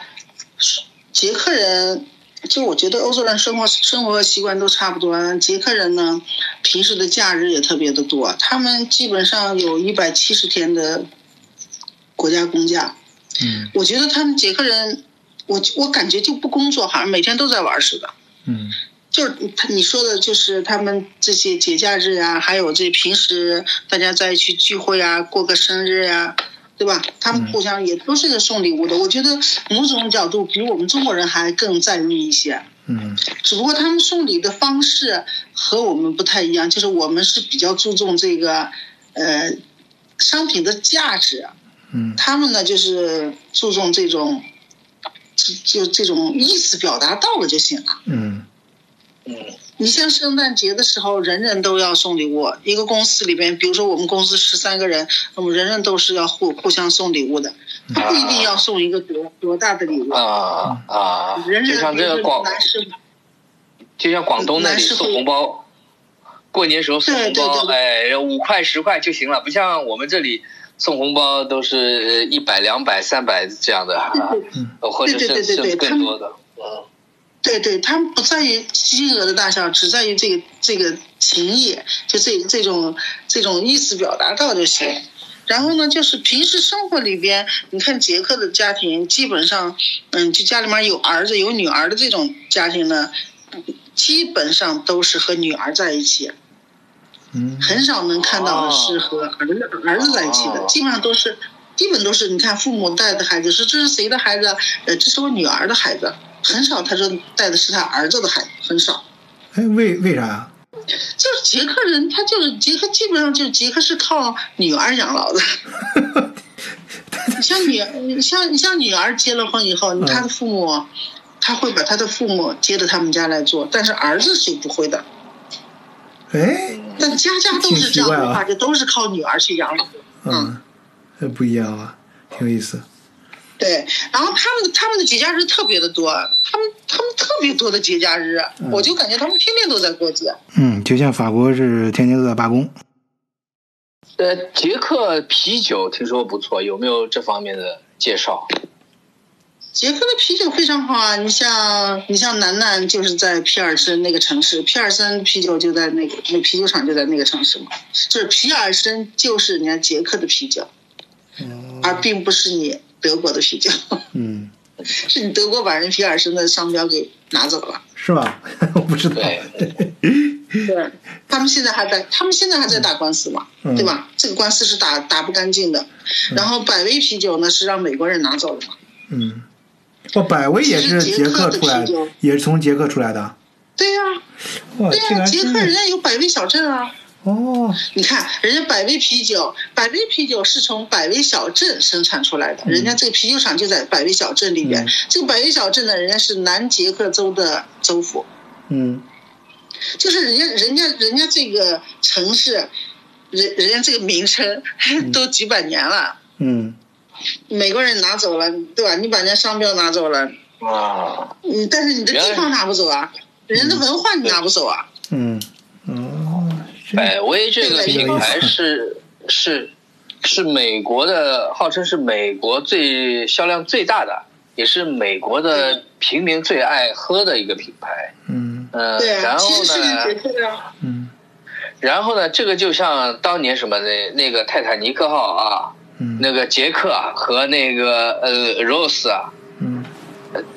捷克人，就我觉得欧洲人生活生活习惯都差不多。捷克人呢，平时的假日也特别的多，他们基本上有一百七十天的国家公假。嗯我觉得他们捷克人，我我感觉就不工作，好像每天都在玩似的。嗯就是他你说的，就是他们这些节假日啊，还有这平时大家在一起聚会啊，过个生日呀、对吧？他们互相也都是个送礼物的。我觉得某种角度比我们中国人还更在意一些，嗯只不过他们送礼的方式和我们不太一样，就是我们是比较注重这个呃商品的价值，嗯他们呢就是注重这种就就这种意思表达到了就行了。嗯嗯你像圣诞节的时候，人人都要送礼物。一个公司里边，比如说我们公司十三个人，我们人人都是要互互相送礼物的，他不一定要送一个多多大的礼物。啊啊，人就像这个广，男士，就像广东那里送红包，过年时候送红包，哎，五块十块就行了，不像我们这里送红包都是一百、两百、三百这样的，啊或者甚甚至更多的。嗯对对，他们不在于金额的大小，只在于这个这个情谊，就这这种这种意思表达到就行。然后呢，就是平时生活里边，你看杰克的家庭，基本上，嗯，就家里面有儿子有女儿的这种家庭呢，基本上都是和女儿在一起。嗯很少能看到是和儿子儿子在一起的，哦基本上都是，基本都是你看父母带的孩子，说这是谁的孩子？呃，这是我女儿的孩子，很少他说带的是他儿子的孩子，很少。哎，为为啥呀？就是捷克人，他就是捷克，基本上就是捷克是靠女儿养老的。你像女，你像你像女儿结了婚以后，他的父母，他会把他的父母接到他们家来做，但是儿子是不会的。哎，但家家都是这样的话，就都是靠女儿去养老。嗯，这不一样啊，挺有意思。对，然后他们他们的节假日特别的多，他们他们特别多的节假日，我就感觉他们天天都在过节。嗯，就像法国是天天都在罢工。呃，捷克啤酒听说不错，有没有这方面的介绍？捷克的啤酒非常好啊！你像你像楠楠就是在皮尔森那个城市，皮尔森啤酒就在那个那啤酒厂就在那个城市嘛，就是皮尔森就是人家捷克的啤酒，而并不是你德国的啤酒，嗯，是你德国把人皮尔森的商标给拿走了。是吧？我不知道。对，对，他们现在还在，他们现在还在打官司嘛，嗯对吧？这个官司是打打不干净的。然后百威啤酒呢是让美国人拿走了嘛？嗯，哦，百威也是捷克出来的也是从捷克出来的。对呀、哇，对呀、捷克人家有百威小镇啊。哦，你看，人家百威啤酒，百威啤酒是从百威小镇生产出来的，人家这个啤酒厂就在百威小镇里边。嗯。这个百威小镇呢，人家是南捷克州的州府，嗯。就是人家人家人家这个城市，人人家这个名称都几百年了，嗯。美国人拿走了，对吧？你把人家商标拿走了，啊，嗯，但是你的地方拿不走啊，人家的文化你拿不走啊。嗯，哦，这百威这个品牌是是是美国的，号称是美国最销量最大的，也是美国的平民最爱喝的一个品牌。嗯嗯、对啊，然后呢。嗯然后呢，这个就像当年什么那那个泰坦尼克号啊，嗯那个杰克啊和那个呃 Rose 啊，嗯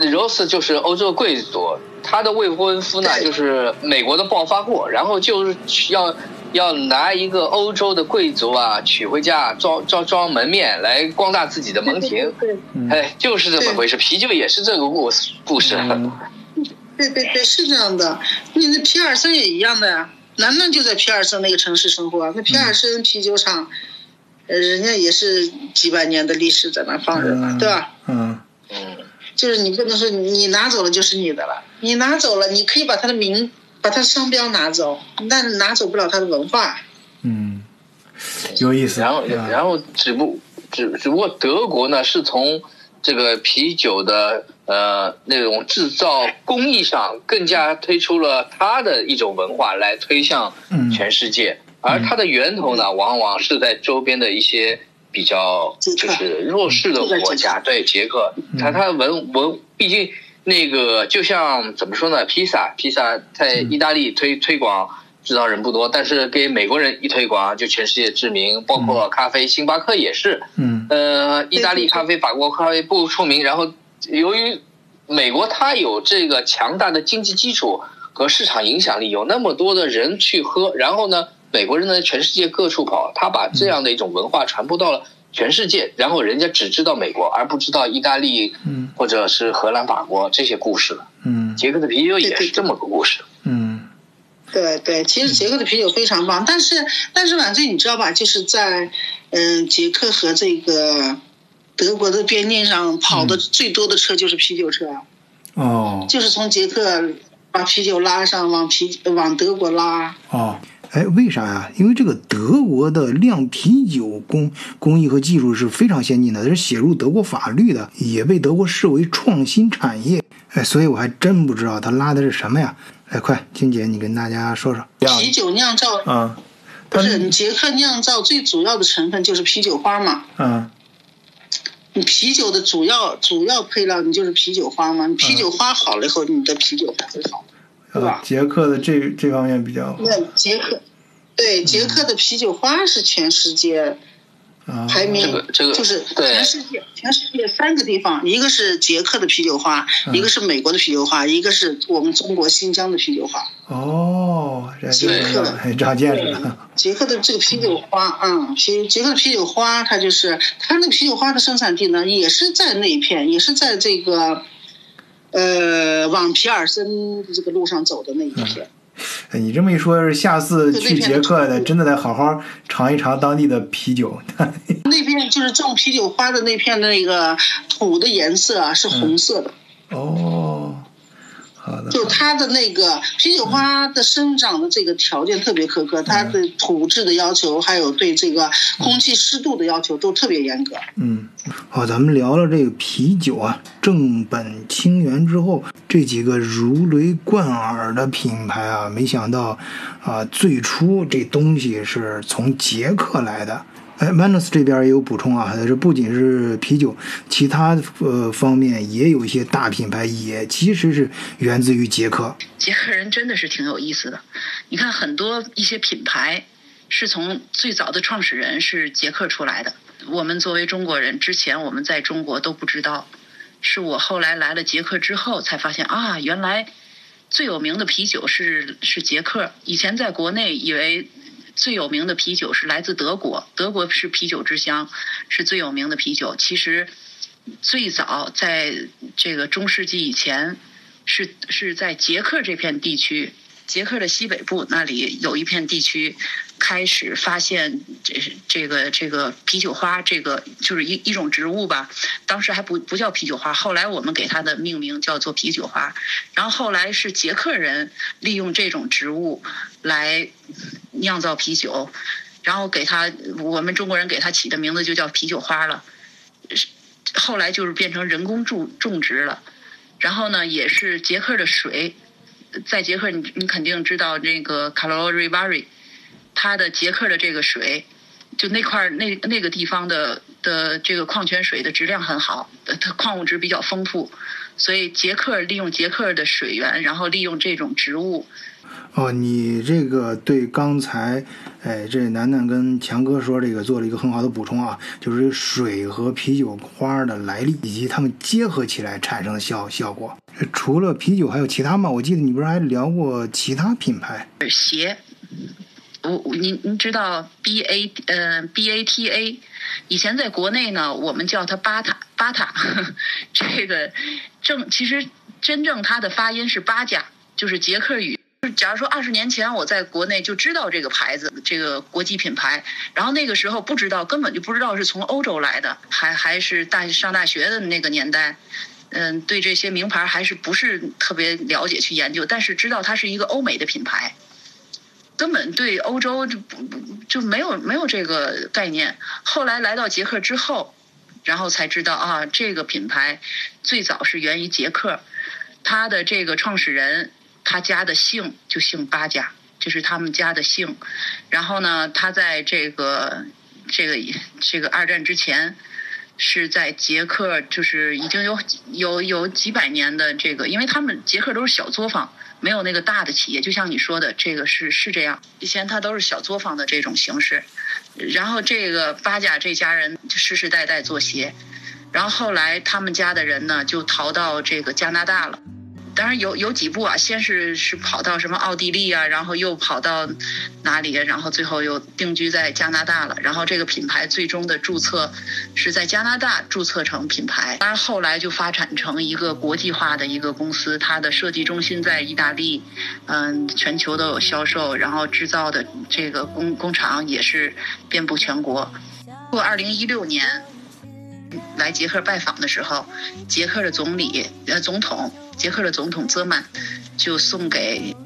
Rose 就是欧洲贵族，他的未婚夫呢就是美国的暴发户，然后就是要要拿一个欧洲的贵族啊娶回家装装装门面来光大自己的门庭，对嗯哎，就是这么回事。啤酒也是这个故事故事。嗯对对对，是这样的。你那皮尔森也一样的呀，楠楠就在皮尔森那个城市生活啊。那皮尔森啤酒厂，呃，人家也是几百年的历史在那放着呢，嗯对吧？嗯嗯，就是你不能说你拿走了就是你的了，你拿走了，你可以把它的名、把它商标拿走，但拿走不了它的文化。嗯，有意思。然后然后只不只只不过德国呢是从这个啤酒的呃那种制造工艺上更加推出了它的一种文化来推向嗯全世界，而它的源头呢往往是在周边的一些比较就是弱势的国家，对捷克，它它的文文毕竟。那个就像怎么说呢？披萨，披萨在意大利推推广知道人不多，但是给美国人一推广就全世界知名。包括咖啡，星巴克也是，嗯呃，意大利咖啡、法国咖啡不出名。然后由于美国它有这个强大的经济基础和市场影响力，有那么多的人去喝，然后呢，美国人呢全世界各处跑，他把这样的一种文化传播到了全世界，然后人家只知道美国，而不知道意大利嗯或者是荷兰、法国这些故事了。嗯捷克的啤酒也是这么个故事。嗯对对，其实捷克的啤酒非常棒，但是但是反正你知道吧，就是在嗯捷克和这个德国的边境上跑的最多的车就是啤酒车啊。哦就是从捷克把啤酒拉上，往啤往德国拉。哦，哎，为啥呀？因为这个德国的酿啤酒工工艺和技术是非常先进的，这是写入德国法律的，也被德国视为创新产业。哎，所以我还真不知道他拉的是什么呀？哎，快，金姐，你跟大家说说。啤酒酿造啊，它不是你捷克酿造最主要的成分就是啤酒花嘛？嗯你啤酒的主要主要配料你就是啤酒花嘛？你啤酒花好了以后，你的啤酒才会好。吧，捷克的这这方面比较好。那捷克，对捷克的啤酒花是全世界排名这个这个就是全世界全世界三个地方，一个是捷克的啤酒花，一个是美国的啤酒花，一个是我们中国新疆的啤酒花。哦，捷克很长见识了。捷克的这个啤酒花，啊，啤捷克的啤酒花，它就是它那个啤酒花的生产地呢，也是在那一片，也是在这个呃往皮尔森这个路上走的那一片。哎你这么一说，下次去捷克的，真的得好好尝一尝当地的啤酒。那边就是种啤酒花的那片那个土的颜色啊是红色的。哦，好的。就它的那个啤酒花的生长的这个条件特别苛刻，它的土质的要求，还有对这个空气湿度的要求都特别严格。嗯，好，咱们聊了这个啤酒啊，正本清源之后，这几个如雷贯耳的品牌啊，没想到啊，最初这东西是从捷克来的。，Manus 这边也有补充啊，这不仅是啤酒，其他呃方面也有一些大品牌，也其实是源自于捷克。捷克人真的是挺有意思的，你看很多一些品牌是从最早的创始人是捷克出来的。我们作为中国人，之前我们在中国都不知道，是我后来来了捷克之后才发现啊，原来最有名的啤酒是是捷克。以前在国内以为最有名的啤酒是来自德国，德国是啤酒之乡，是最有名的啤酒。其实最早在这个中世纪以前，是是在捷克这片地区，捷克的西北部那里有一片地区开始发现这这个这个啤酒花，这个就是一一种植物吧。当时还不不叫啤酒花，后来我们给它的命名叫做啤酒花。然后后来是捷克人利用这种植物来酿造啤酒，然后给它我们中国人给它起的名字就叫啤酒花了。后来就是变成人工种种植了。然后呢，也是捷克的水，在捷克你你肯定知道那个卡罗瑞瓦瑞，它的捷克的这个水，就那块那那个地方的的这个矿泉水的质量很好，它矿物质比较丰富，所以捷克利用捷克的水源，然后利用这种植物。哦，你这个对刚才，哎，这楠楠跟强哥说这个做了一个很好的补充啊，就是水和啤酒花的来历以及它们结合起来产生的效效果。除了啤酒，还有其他吗？我记得你不是还聊过其他品牌？鞋，我您您知道 B A 呃 B A T A，以前在国内呢，我们叫它巴塔巴塔，这个正其实真正它的发音是巴甲，就是捷克语。就假如说二十年前我在国内就知道这个牌子，这个国际品牌，然后那个时候不知道，根本就不知道是从欧洲来的，还还是大上大学的那个年代，嗯，对这些名牌还是不是特别了解去研究，但是知道它是一个欧美的品牌，根本对欧洲就不不就没有没有这个概念。后来来到捷克之后，然后才知道啊，这个品牌最早是源于捷克，它的这个创始人。他家的姓就姓巴家，这是他们家的姓。然后呢，他在这个这个这个二战之前，是在捷克，就是已经有有有几百年的这个，因为他们捷克都是小作坊，没有那个大的企业。就像你说的，这个是是这样，以前他都是小作坊的这种形式。然后这个巴家这家人就世世代代做鞋，然后后来他们家的人呢就逃到这个加拿大了。当然有有几步啊，先是是跑到什么奥地利啊，然后又跑到哪里，然后最后又定居在加拿大了。然后这个品牌最终的注册是在加拿大注册成品牌，当然后来就发展成一个国际化的一个公司，它的设计中心在意大利，嗯，全球都有销售，然后制造的这个工工厂也是遍布全国。过二零一六年来捷克拜访的时候，捷克的总理呃总统。捷克的总统泽曼就送给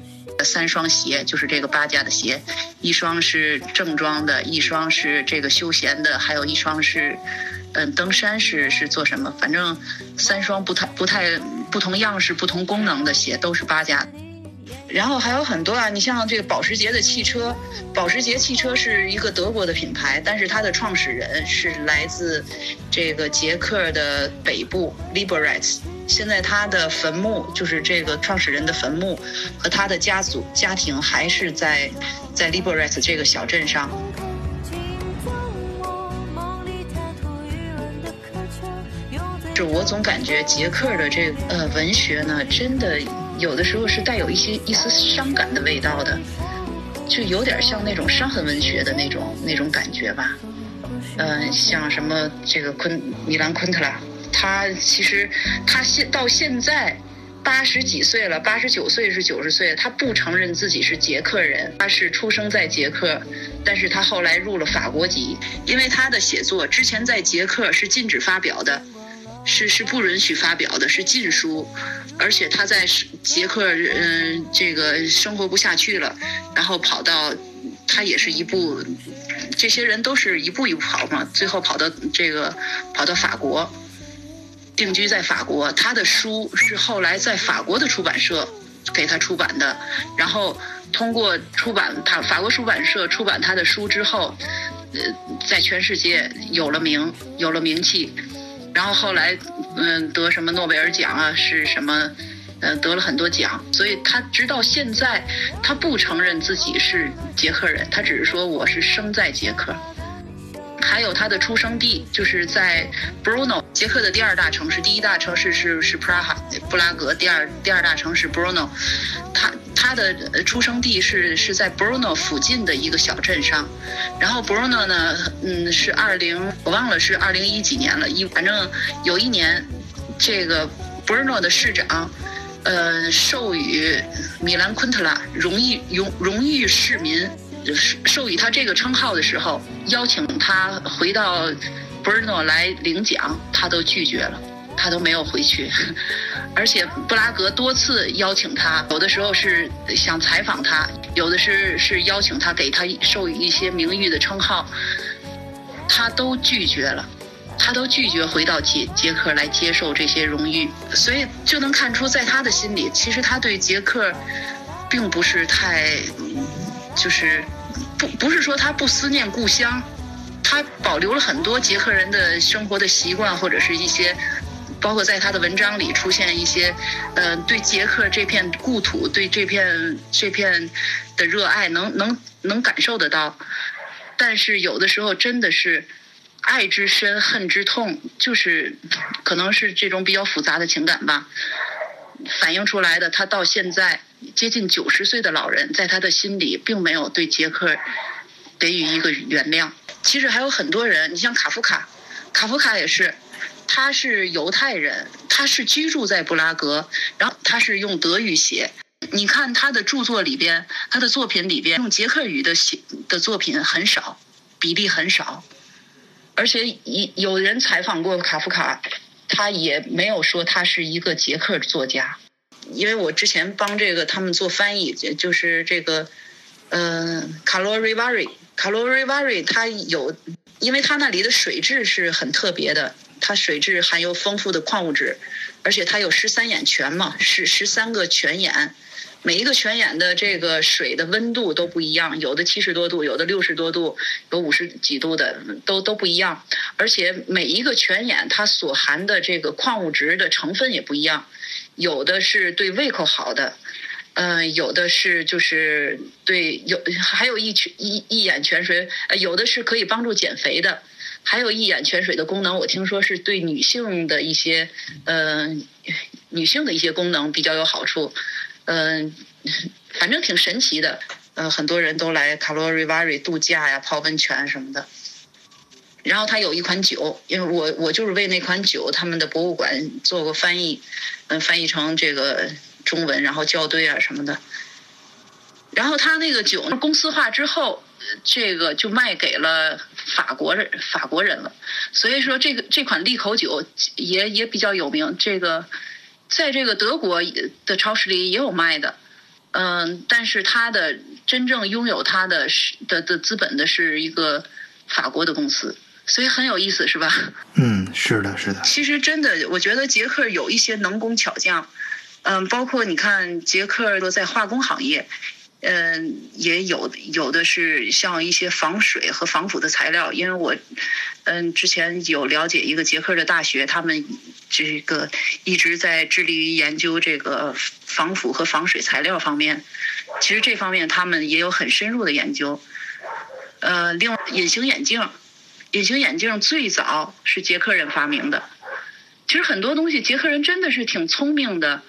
三双鞋，就是这个八家的鞋，一双是正装的，一双是这个休闲的，还有一双是，嗯，登山是是做什么？反正三双不太不太不同样式、不同功能的鞋都是八家。然后还有很多啊，你像这个保时捷的汽车，保时捷汽车是一个德国的品牌，但是它的创始人是来自这个捷克的北部 Liberec。现在他的坟墓就是这个创始人的坟墓，和他的家族家庭还是在在 Liberec 这个小镇上。就是我总感觉捷克的这呃文学呢，真的。有的时候是带有一些一丝伤感的味道的，就有点像那种伤痕文学的那种那种感觉吧。嗯，像什么这个昆米兰昆特拉，他其实他现到现在八十几岁了，八十九岁是九十岁，他不承认自己是捷克人，他是出生在捷克，但是他后来入了法国籍，因为他的写作之前在捷克是禁止发表的。是是不允许发表的，是禁书，而且他在捷克，嗯，这个生活不下去了，然后跑到，他也是一步，这些人都是一步一步跑嘛，最后跑到这个跑到法国，定居在法国。他的书是后来在法国的出版社给他出版的，然后通过出版他法国出版社出版他的书之后，呃，在全世界有了名，有了名气。然后后来，嗯，得什么诺贝尔奖啊？是什么？嗯，得了很多奖。所以他直到现在，他不承认自己是捷克人，他只是说我是生在捷克。还有他的出生地就是在 Brno，捷克的第二大城市，第一大城市是是 Praha，布拉格。第二第二大城市 Brno，他他的出生地是是在 Brno 附近的一个小镇上。然后 Brno 呢，嗯，是二零我忘了是二零一几年了，一反正有一年，这个 Brno 的市长，呃，授予米兰昆特拉荣誉荣荣誉市民。授予他这个称号的时候，邀请他回到 Brno 来领奖，他都拒绝了，他都没有回去。而且布拉格多次邀请他，有的时候是想采访他，有的是是邀请他给他授予一些名誉的称号，他都拒绝了，他都拒绝回到捷捷克来接受这些荣誉。所以就能看出，在他的心里，其实他对捷克并不是太，就是。不不是说他不思念故乡，他保留了很多捷克人的生活的习惯，或者是一些，包括在他的文章里出现一些，呃，对捷克这片故土、对这片这片的热爱，能能能感受得到。但是有的时候真的是爱之深，恨之痛，就是可能是这种比较复杂的情感吧，反映出来的。他到现在。接近九十岁的老人，在他的心里并没有对杰克给予一个原谅。其实还有很多人，你像卡夫卡，卡夫卡也是，他是犹太人，他是居住在布拉格，然后他是用德语写。你看他的著作里边，他的作品里边用捷克语的写的作品很少，比例很少。而且有有人采访过卡夫卡，他也没有说他是一个捷克作家。因为我之前帮这个他们做翻译，就是这个，嗯，卡罗瑞瓦瑞，卡罗瑞瓦瑞，他有，因为他那里的水质是很特别的，它水质含有丰富的矿物质，而且它有十三眼泉嘛，是十三个泉眼，每一个泉眼的这个水的温度都不一样，有的七十多度，有的六十多度，有五十几度的，都都不一样，而且每一个泉眼它所含的这个矿物质的成分也不一样。有的是对胃口好的，嗯，有的是就是对有，还有一泉一一眼泉水，呃，有的是可以帮助减肥的，还有一眼泉水的功能，我听说是对女性的一些，嗯，女性的一些功能比较有好处，嗯，反正挺神奇的，呃，很多人都来卡罗瑞瓦瑞度假呀，泡温泉什么的。然后他有一款酒，因为我我就是为那款酒他们的博物馆做过翻译，嗯，翻译成这个中文，然后校对啊什么的。然后他那个酒公司化之后，这个就卖给了法国人，法国人了。所以说这个这款利口酒也也比较有名，这个在这个德国的超市里也有卖的，嗯，但是它的真正拥有它的的的资本的是一个法国的公司。所以很有意思，是吧？嗯，是的，是的。其实真的，我觉得捷克有一些能工巧匠，嗯，包括你看捷克都在化工行业，嗯，也有有的是像一些防水和防腐的材料。因为我，嗯，之前有了解一个捷克的大学，他们这个一直在致力于研究这个防腐和防水材料方面。其实这方面他们也有很深入的研究。呃，另外隐形眼镜。隐形眼镜最早是捷克人发明的，其实很多东西，捷克人真的是挺聪明的，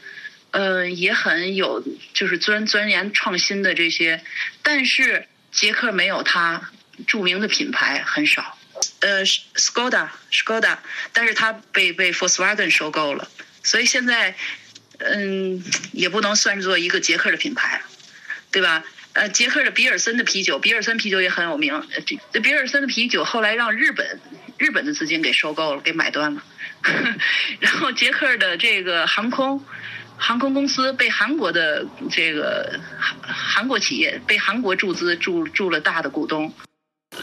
呃，也很有就是钻钻研创新的这些，但是捷克没有它著名的品牌很少。呃，Skoda Skoda，但是它被被 Volkswagen 收购了，所以现在嗯也不能算作一个捷克的品牌，对吧？呃，捷克的比尔森的啤酒，比尔森啤酒也很有名。这比尔森的啤酒后来让日本日本的资金给收购了，给买断了。然后捷克的这个航空航空公司被韩国的这个韩韩国企业被韩国注资注注了大的股东，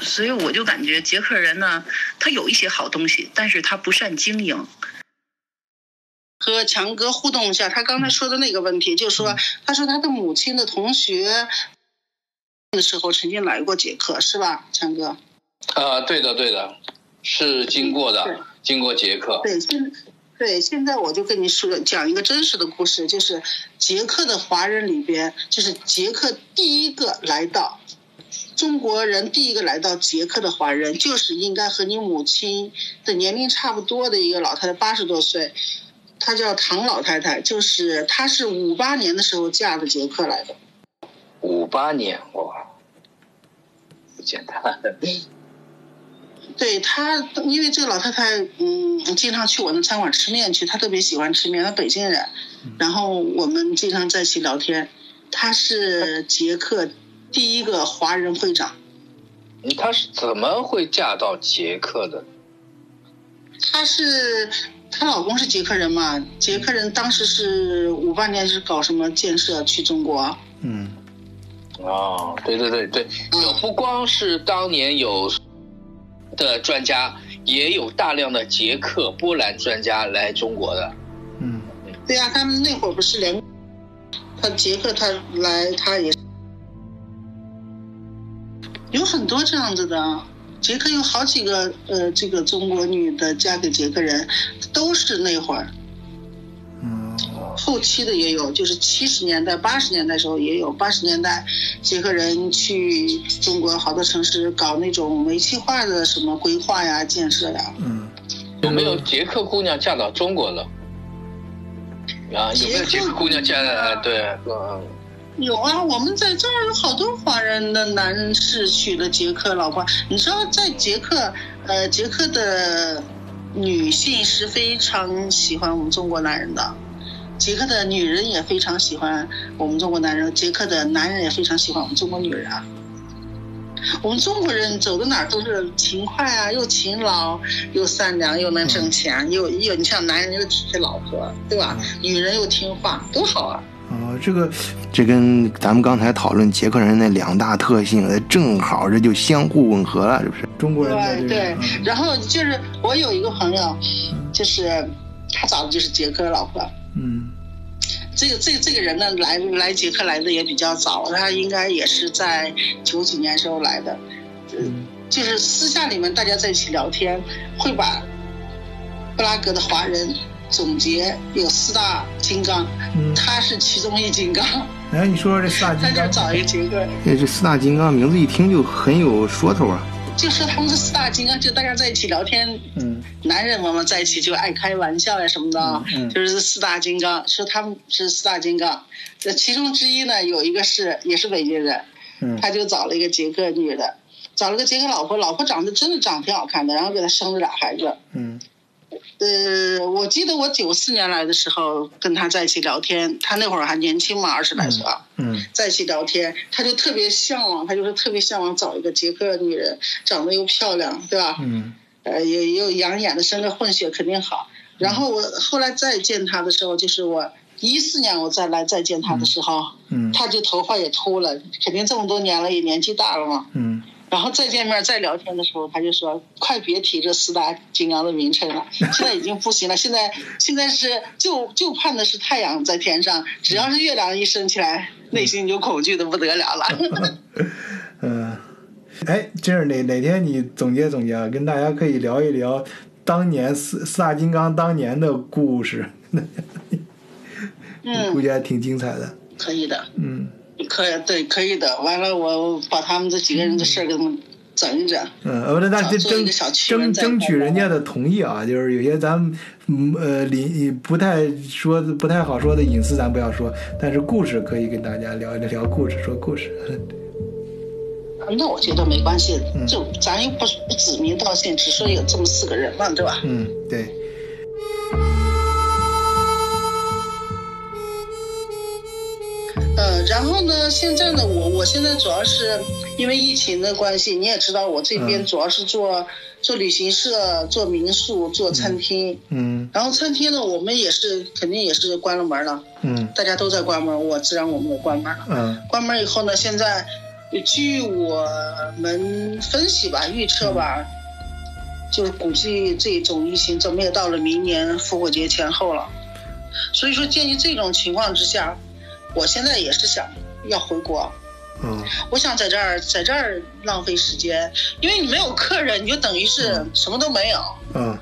所以我就感觉捷克人呢，他有一些好东西，但是他不善经营。和强哥互动一下，他刚才说的那个问题，就是说，他说他的母亲的同学的时候曾经来过捷克，是吧，强哥？呃，对的，对的，是经过的，经过捷克。对，现对现在我就跟你说讲一个真实的故事，就是捷克的华人里边，就是捷克第一个来到中国人第一个来到捷克的华人，就是应该和你母亲的年龄差不多的一个老太太，八十多岁，她叫唐老太太，就是她是五八年的时候嫁的捷克来的。五八年，哇，不简单。对她，因为这个老太太，嗯，经常去我们餐馆吃面去，她特别喜欢吃面，她北京人，然后我们经常在一起聊天。她是捷克第一个华人会长，嗯她是怎么会嫁到捷克的？她是她老公是捷克人嘛？捷克人当时是五八年是搞什么建设去中国？嗯哦，对对对对，有不光是当年有的专家，也有大量的捷克、波兰专家来中国的。嗯对呀、他们那会儿不是连他捷克他来他也有很多这样子的，捷克有好几个呃，这个中国女的嫁给捷克人，都是那会儿嗯后期的也有，就是七十年代、八十年代时候也有。八十年代捷克人去中国好多城市搞那种煤气化的什么规划呀、建设呀。嗯，有没有捷克姑娘嫁到中国了？啊，有没有捷克姑娘嫁呃对，嗯，有啊，我们在这儿有好多华人的男士娶了捷克老婆。你知道，在捷克，呃，捷克的女性是非常喜欢我们中国男人的，捷克的女人也非常喜欢我们中国男人，捷克的男人也非常喜欢我们中国女人啊。我们中国人走到哪儿都是勤快啊，又勤劳，又善良，又能挣钱，又又你像男人又体贴老婆，对吧？女人又听话，多好啊！哦，这个这跟咱们刚才讨论捷克人那两大特性，呃正好这就相互吻合了，是不是？中国人对对，然后就是我有一个朋友，就是他找的就是捷克老婆。嗯。这个这个这个人呢，来来捷克来的也比较早，他应该也是在九几年时候来的。嗯就是私下里面大家在一起聊天，会把布拉格的华人总结有四大金刚，嗯，他是其中一金刚，哎，你说说这四大金刚，在这，找一个捷克，哎，这四大金刚名字一听就很有说头啊。就说他们是四大金刚，就大家在一起聊天，嗯。男人嘛嘛在一起就爱开玩笑呀什么的，嗯嗯。就是四大金刚，说他们是四大金刚。这其中之一呢，有一个是也是北京人，嗯。他就找了一个捷克女的，找了个捷克老婆，老婆长得真的长得挺好看的，然后给他生了俩孩子。嗯呃，我记得我九四年来的时候跟他在一起聊天，他那会儿还年轻嘛，二十来岁啊。嗯在一起聊天，他就特别向往，他就是特别向往找一个捷克女人，长得又漂亮，对吧？嗯呃，也也有养眼的，生个混血肯定好。然后我后来再见他的时候，就是我一四年我再来再见他的时候，嗯他就头发也秃了，肯定这么多年了，也年纪大了嘛。嗯然后再见面再聊天的时候，他就说：“快别提这四大金刚的名称了，现在已经不行了。现在现在是就就盼的是太阳在天上，只要是月亮一升起来，内心就恐惧的不得了了。嗯，哎，真是哪哪天你总结总结，啊，跟大家可以聊一聊当年四四大金刚当年的故事，嗯 估嗯，计还挺精彩的。可以的。嗯可以，对，可以的。完了，我把他们这几个人的事儿给他们整一整。嗯，呃，那那就争做一个小争取人家的同意啊，就是有些咱们嗯呃里不太说不太好说的隐私咱不要说，但是故事可以跟大家聊一聊故事，说故事。那我觉得没关系，嗯就咱又不指名道姓，只说有这么四个人嘛，对吧？嗯，对，然后呢，现在呢，我我现在主要是因为疫情的关系，你也知道，我这边嗯。主要是做、做旅行社、做民宿、做餐厅。嗯。然后餐厅呢，我们也是肯定也是关了门了，嗯。大家都在关门，我自然我们也关门了。嗯。关门以后呢，现在据我们分析吧、预测吧，就是估计这种疫情怎么也到了明年复活节前后了。所以说，鉴于这种情况之下，我现在也是想要回国。嗯。我想在这儿，在这儿浪费时间，因为你没有客人，你就等于是什么都没有，嗯。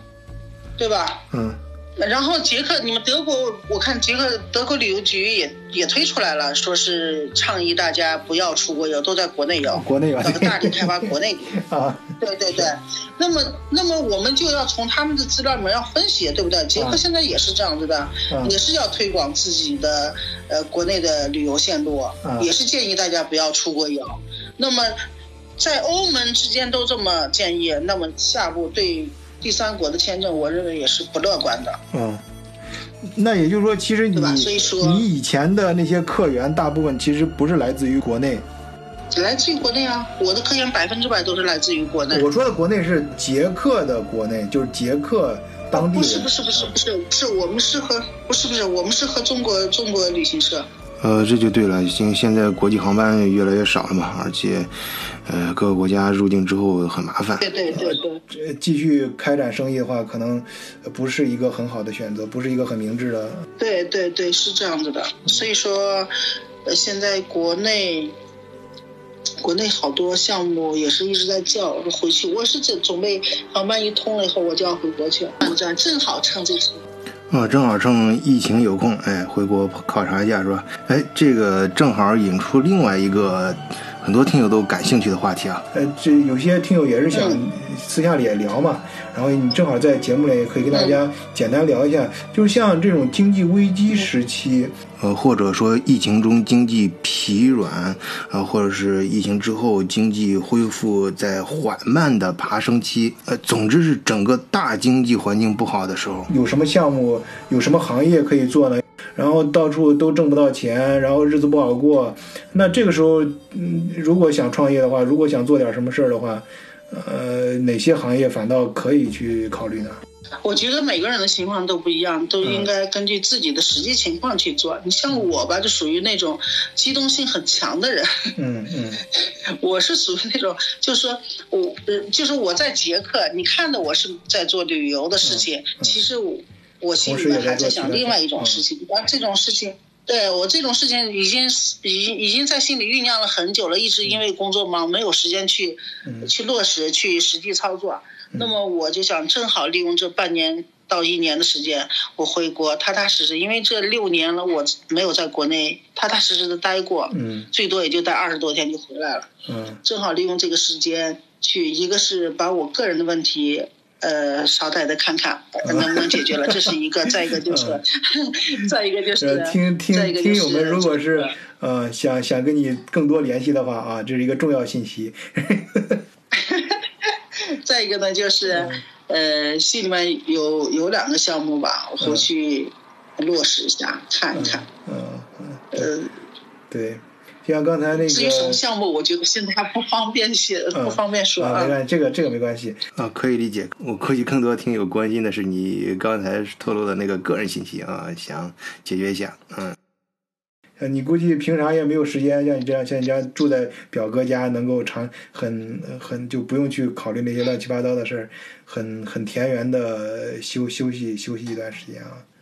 对吧？嗯然后捷克，你们德国，我看捷克德国旅游局也也推出来了，说是倡议大家不要出国游，都在国内游，国内游。要大力开发国内游。啊。对对对，那么那么我们就要从他们的资料里面要分析，对不对？捷克现在也是这样子的，嗯也是要推广自己的呃国内的旅游线路，嗯也是建议大家不要出国游。那么在欧盟之间都这么建议，那么下步对第三国的签证，我认为也是不乐观的。嗯。那也就是说，其实你对吧所以说你以前的那些客源，大部分其实不是来自于国内。来自于国内啊，我的客源百分之百都是来自于国内。我说的国内是捷克的国内，就是捷克当地不是不是不是不是，是我们是和不是不是，我们是和中国中国旅行社。呃，这就对了，现现在国际航班越来越少了嘛，而且，呃，各个国家入境之后很麻烦。对对对对。呃继续开展生意的话，可能呃不是一个很好的选择，不是一个很明智的。对对对，是这样子的。所以说，呃，现在国内国内好多项目也是一直在叫回去。我是准准备航班一通了以后，我就要回国去了。这样正好趁这次。啊，正好趁疫情有空，哎，回国考察一下是吧？哎，这个正好引出另外一个很多听友都感兴趣的话题啊。呃，这有些听友也是想私下里也聊嘛，然后你正好在节目里也可以跟大家简单聊一下，就是像这种经济危机时期，呃，或者说疫情中经济疲软，呃，或者是疫情之后经济恢复在缓慢的爬升期，呃，总之是整个大经济环境不好的时候，有什么项目，有什么行业可以做呢？然后到处都挣不到钱，然后日子不好过，那这个时候，嗯，如果想创业的话，如果想做点什么事儿的话，呃，哪些行业反倒可以去考虑呢？我觉得每个人的情况都不一样，都应该根据自己的实际情况去做。你像我吧，就属于那种机动性很强的人。嗯嗯 我是属于那种，就是说我，呃，就是我在捷克，你看的我是在做旅游的事情，其实我我心里面还在想另外一种事情，而这种事情。对我这种事情已经已经已经在心里酝酿了很久了，一直因为工作忙没有时间去、去落实去实际操作。那么我就想正好利用这半年到一年的时间，我回国踏踏实实，因为这六年了我没有在国内踏踏实实的待过，嗯最多也就待二十多天就回来了。嗯正好利用这个时间去，一个是把我个人的问题。呃，捎带的看看呃 能不能解决了，这是一个；再一个就是，再一个就是，呃，听听听友们，如果是呃想想跟你更多联系的话啊，这是一个重要信息。再一个呢，就是呃，心里面有有两个项目吧，我回去落实一下，看一看。嗯嗯，呃，对，像刚才那个至于什么个项目，我觉得现在还不方便写，嗯 不方便说啊，没啊。关系，这个这个没关系。啊，可以理解。我估计更多听友关心的是你刚才透露的那个个人信息啊，想解决一下。嗯，呃，你估计平常也没有时间，像你这样，像你这样住在表哥家，能够长很很就不用去考虑那些乱七八糟的事儿，很很田园的休休息休息一段时间啊，哎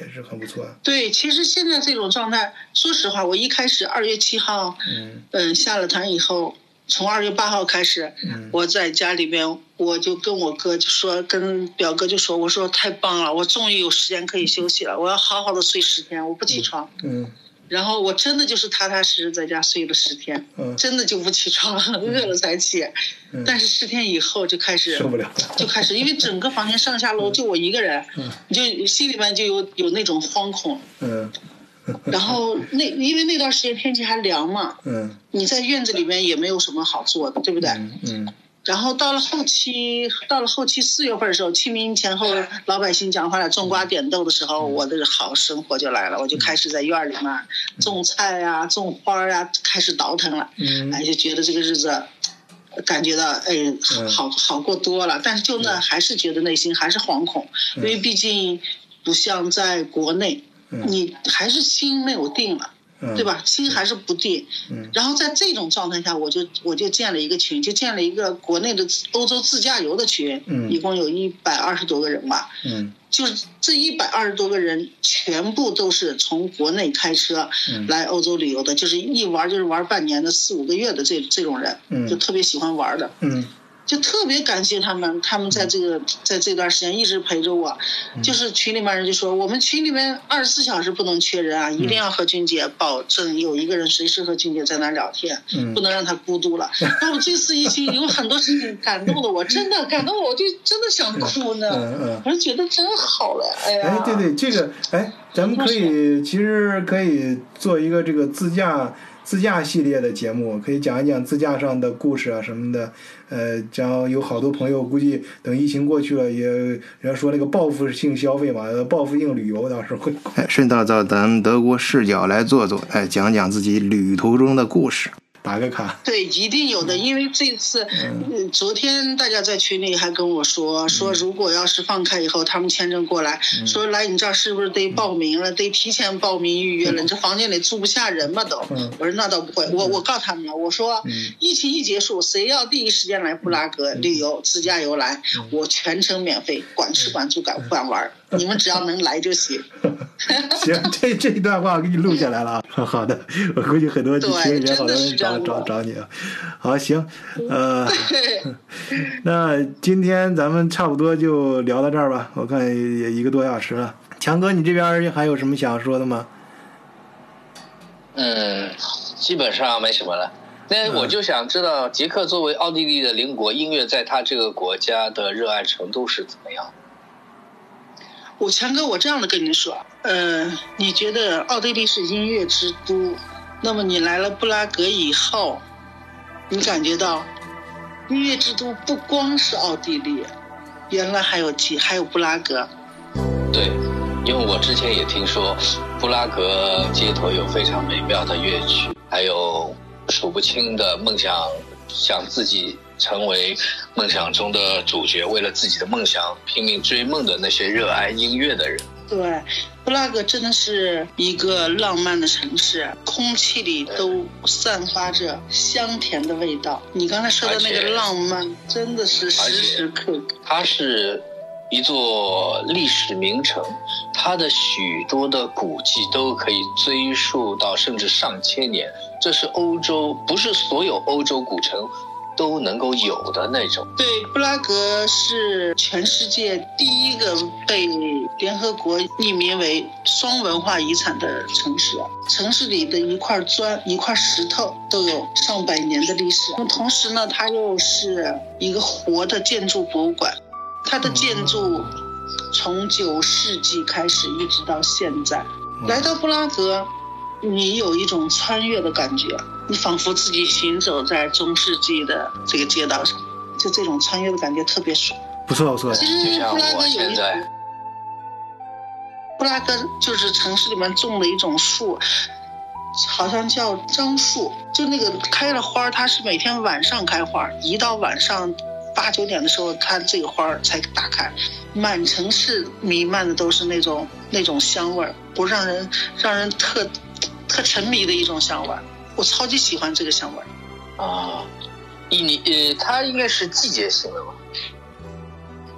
也是很不错。对，其实现在这种状态，说实话，我一开始二月七号，嗯嗯，下了团以后，从二月八号开始，嗯我在家里边，我就跟我哥就说，跟表哥就说，我说太棒了，我终于有时间可以休息了，我要好好的睡十天，我不起床。嗯然后我真的就是踏踏实实在家睡了十天，嗯。真的就不起床，饿了才起。但是十天以后就开始受不了了就开始，因为整个房间上下楼就我一个人，你就心里面就有有那种惶恐。嗯。然后那因为那段时间天气还凉嘛，嗯。你在院子里面也没有什么好做的，对不对？嗯然后到了后期，到了后期四月份的时候，清明前后，老百姓讲话了，种瓜点豆的时候，我的好生活就来了，我就开始在院里面种菜呀、种花呀、开始倒腾了。嗯。哎，就觉得这个日子，感觉到哎，好好过多了。但是就那还是觉得内心还是惶恐，因为毕竟不像在国内，你还是心没有定了。嗯，对？吧？心还是不定。嗯然后在这种状态下，我就我就建了一个群，就建了一个国内的欧洲自驾游的群，嗯一共有一百二十多个人吧。嗯就是这一百二十多个人，全部都是从国内开车嗯来欧洲旅游的，就是一玩就是玩半年的、四五个月的这这种人，嗯就特别喜欢玩的。嗯就特别感谢他们，他们在这个在这段时间一直陪着我。嗯就是群里面人就说，我们群里面二十四小时不能缺人啊，一定要和君姐保证有一个人随时和君姐在那聊天，嗯不能让她孤独了。然后这次疫情有很多事情感动了我，真的感动我，我就真的想哭呢。我就觉得真好了，哎呀，哎，对对，这个哎，咱们可以其实可以做一个这个自驾自驾系列的节目，可以讲一讲自驾上的故事啊什么的。呃，讲有好多朋友估计等疫情过去了，也人家说那个报复性消费嘛，报复性旅游到时候会。哎，顺道到咱们德国视角来做做，哎，讲讲自己旅途中的故事，打个卡。对，一定有的，因为这次，嗯，昨天大家在群里还跟我说，说如果要是放开以后，他们签证过来，说来你这儿是不是得报名了，得提前报名预约了，你这房间里住不下人嘛都。嗯。我说那倒不会，我我告诉他们了，我说疫情一结束，谁要第一时间来布拉格旅游自驾游来，我全程免费，管吃管住管管玩儿，你们只要能来就行。行，这这一段话我给你录下来了啊。好的，我估计很多对群里面好多人找找找你啊。好，行，呃，那今天咱们差不多就聊到这儿吧，我看也一个多小时了。强哥，你这边还有什么想说的吗？嗯，基本上没什么了。那我就想知道，捷克作为奥地利的邻国，音乐在他这个国家的热爱程度是怎么样？我强哥，我这样的跟你说，呃，你觉得奥地利是音乐之都，那么你来了布拉格以后，你感觉到音乐之都不光是奥地利，原来还有其还有布拉格。对，因为我之前也听说，布拉格街头有非常美妙的乐曲，还有数不清的梦想，想自己成为梦想中的主角，为了自己的梦想拼命追梦的那些热爱音乐的人。对，布拉格真的是一个浪漫的城市，空气里都散发着香甜的味道。你刚才说的那个浪漫，真的是时时刻刻。它是一座历史名城，它的许多的古迹都可以追溯到甚至上千年。这是欧洲，不是所有欧洲古城都能够有的那种。对，布拉格是全世界第一个被联合国命名为双文化遗产的城市。城市里的一块砖、一块石头都有上百年的历史。那同时呢，它又是一个活的建筑博物馆，它的建筑从九世纪开始一直到现在。来到布拉格，你有一种穿越的感觉，你仿佛自己行走在中世纪的这个街道上，就这种穿越的感觉特别爽。不错不错，其就像实布拉格我有一种，布拉格就是城市里面种的一种树，好像叫樟树，就那个开了花，它是每天晚上开花，一到晚上八九点的时候，它这个花儿才打开，满城市弥漫的都是那种那种香味儿，不让人让人特特沉迷的一种香味儿，我超级喜欢这个香味儿。啊，一年呃，它应该是季节性的吧？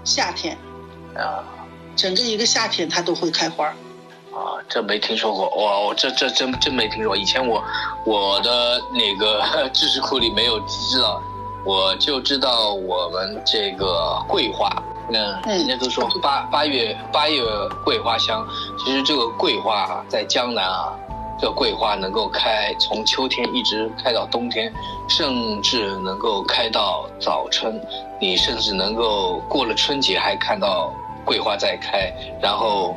夏天，啊整个一个夏天它都会开花儿。啊，这没听说过哇！我这这真真没听说。以前我我的那个 知识库里没有知道，我就知道我们这个桂花，嗯，嗯人家都说八八月八月桂花香，其实这个桂花啊在江南啊这桂花能够开，从秋天一直开到冬天，甚至能够开到早春。你甚至能够过了春节还看到桂花在开，然后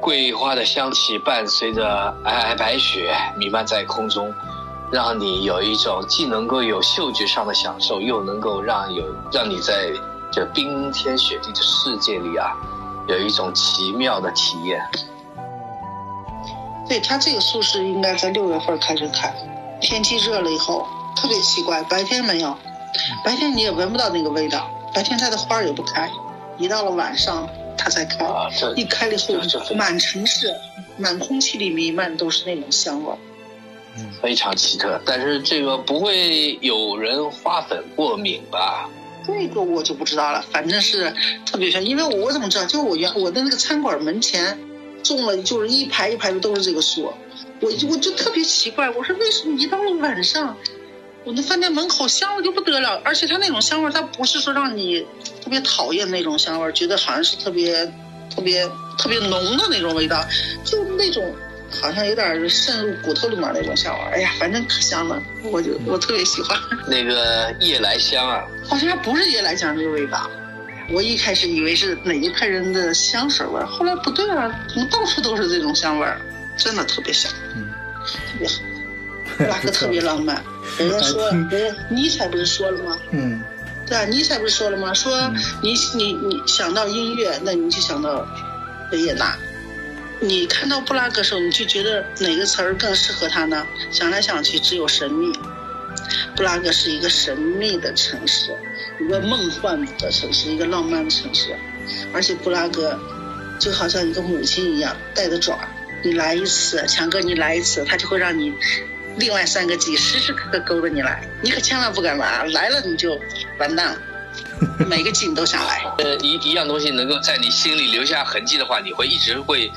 桂花的香气伴随着皑皑白雪弥漫在空中，让你有一种既能够有嗅觉上的享受，又能够让有让你在这冰天雪地的世界里啊，有一种奇妙的体验。对它这个树是应该在六月份开始开，天气热了以后特别奇怪，白天没有，白天你也闻不到那个味道，白天它的花也不开，一到了晚上它才开，一开了以后满城市、满空气里弥漫都是那种香味儿。非常奇特，但是这个不会有人花粉过敏吧？这个我就不知道了，反正是特别香。因为我怎么知道？就是我原我的那个餐馆门前种了，就是一排一排的都是这个树，我就我就特别奇怪，我说为什么一到了晚上，我那饭店门口香的就不得了，而且它那种香味儿，它不是说让你特别讨厌那种香味儿，觉得好像是特别特别特别浓的那种味道，就那种。好像有点渗入骨头里面那种香味儿，哎呀，反正可香了，我就我特别喜欢。那个夜来香啊，好像还不是夜来香这个味道。我一开始以为是哪一派人的香水味儿，后来不对啊，怎么到处都是这种香味儿？真的特别香，嗯，特别好。布拉格特别浪漫，人家说，人家尼采不是说了吗？嗯对啊，尼采不是说了吗？说你你你想到音乐，那你就想到维也纳。你看到布拉格的时候，你就觉得哪个词儿更适合他呢？想来想去，只有神秘。布拉格是一个神秘的城市，一个梦幻的城市，一个浪漫的城市。而且布拉格就好像一个母亲一样，带着爪。你来一次，强哥，你来一次，他就会让你另外三个鸡时时刻刻勾着你来。你可千万不敢来，来了你就完蛋了。每个鸡你都想来。呃，一一样东西能够在你心里留下痕迹的话，你会一直会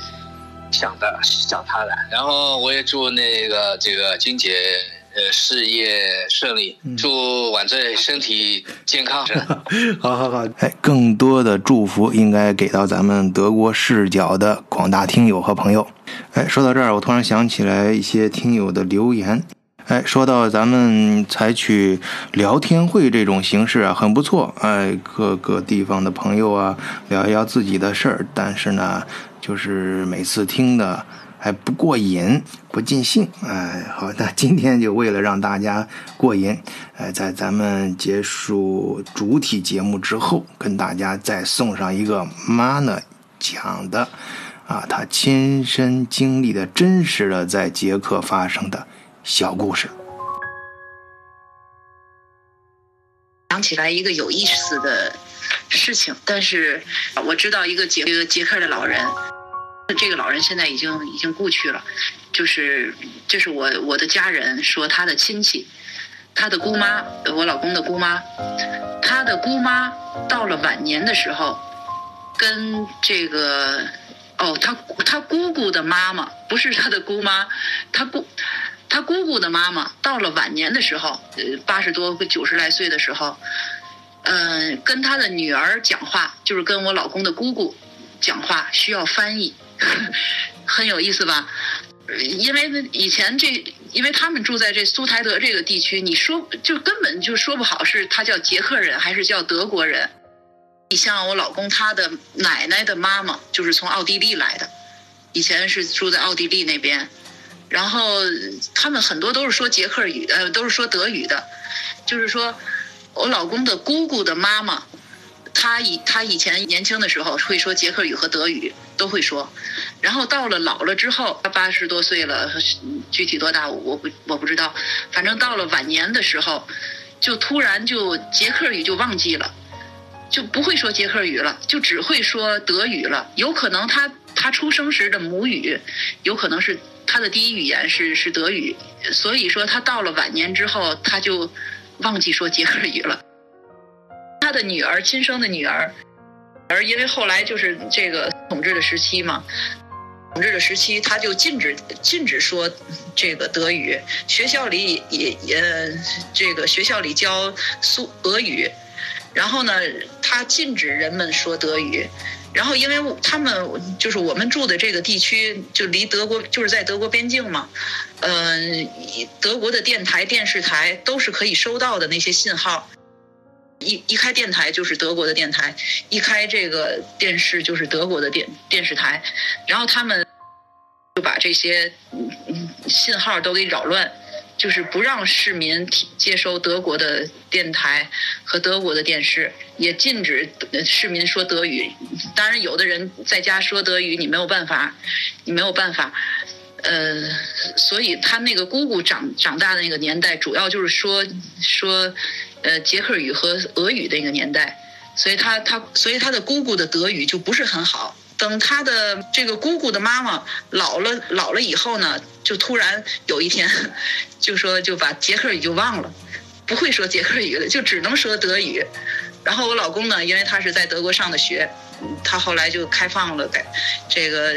想的想他的。然后我也祝那个这个金姐呃事业顺利，祝晚醉身体健康。好好好，哎，更多的祝福应该给到咱们德国视角的广大听友和朋友。哎，说到这儿，我突然想起来一些听友的留言。哎，说到咱们采取聊天会这种形式啊，很不错。哎，各个地方的朋友啊，聊一聊自己的事儿，但是呢，就是每次听的还不过瘾，不尽兴。哎，好的，今天就为了让大家过瘾，哎，在咱们结束主体节目之后，跟大家再送上一个妈呢讲的啊，他亲身经历的真实的在捷克发生的。小故事，想起来一个有意思的事情，但是我知道一个捷一个捷克的老人，这个老人现在已经已经故去了，就是这是我我的家人说他的亲戚，他的姑妈，我老公的姑妈，他的姑妈到了晚年的时候，跟这个哦，他他姑姑的妈妈不是他的姑妈，他姑。他姑姑的妈妈到了晚年的时候，呃，八十多、九十来岁的时候，嗯、跟他的女儿讲话，就是跟我老公的姑姑讲话，需要翻译，很有意思吧？因为以前这，因为他们住在这苏台德这个地区，你说就根本就说不好是他叫捷克人还是叫德国人。你像我老公他的奶奶的妈妈就是从奥地利来的，以前是住在奥地利那边。然后他们很多都是说捷克语，呃，都是说德语的。就是说，我老公的姑姑的妈妈，他以他以前年轻的时候会说捷克语和德语，都会说。然后到了老了之后，他八十多岁了，具体多大我不我不知道。反正到了晚年的时候，就突然就捷克语就忘记了，就不会说捷克语了，就只会说德语了。有可能他他出生时的母语，有可能是。他的第一语言是是德语，所以说他到了晚年之后，他就忘记说捷克语了。他的女儿，亲生的女儿，而因为后来就是这个统治的时期嘛，统治的时期他就禁止禁止说这个德语，学校里也也这个学校里教苏俄语，然后呢，他禁止人们说德语。然后，因为他们就是我们住的这个地区，就离德国就是在德国边境嘛，嗯，德国的电台、电视台都是可以收到的那些信号，一一开电台就是德国的电台，一开这个电视就是德国的电电视台，然后他们就把这些信号都给扰乱。就是不让市民接收德国的电台和德国的电视，也禁止市民说德语。当然，有的人在家说德语，你没有办法，你没有办法。呃，所以他那个姑姑长长大的那个年代，主要就是说说呃捷克语和俄语的一个年代，所以他他所以他的姑姑的德语就不是很好。等他的这个姑姑的妈妈老了老了以后呢，就突然有一天，就说就把捷克语就忘了，不会说捷克语了，就只能说德语。然后我老公呢，因为他是在德国上的学，他后来就开放了，改这个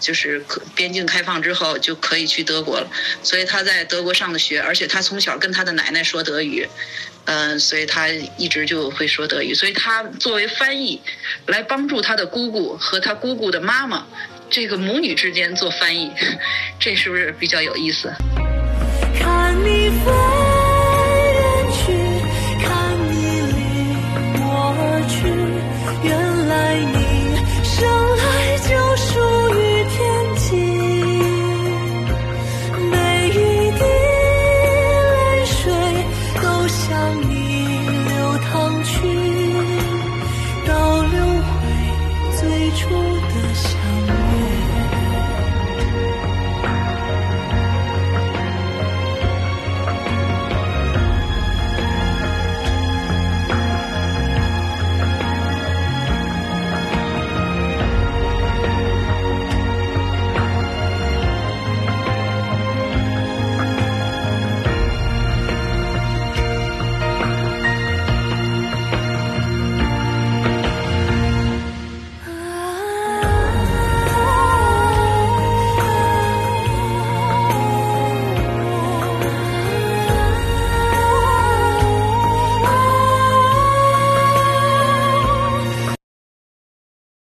就是边境开放之后就可以去德国了，所以他在德国上的学，而且他从小跟他的奶奶说德语。嗯，所以他一直就会说德语，所以他作为翻译，来帮助他的姑姑和他姑姑的妈妈，这个母女之间做翻译，这是不是比较有意思？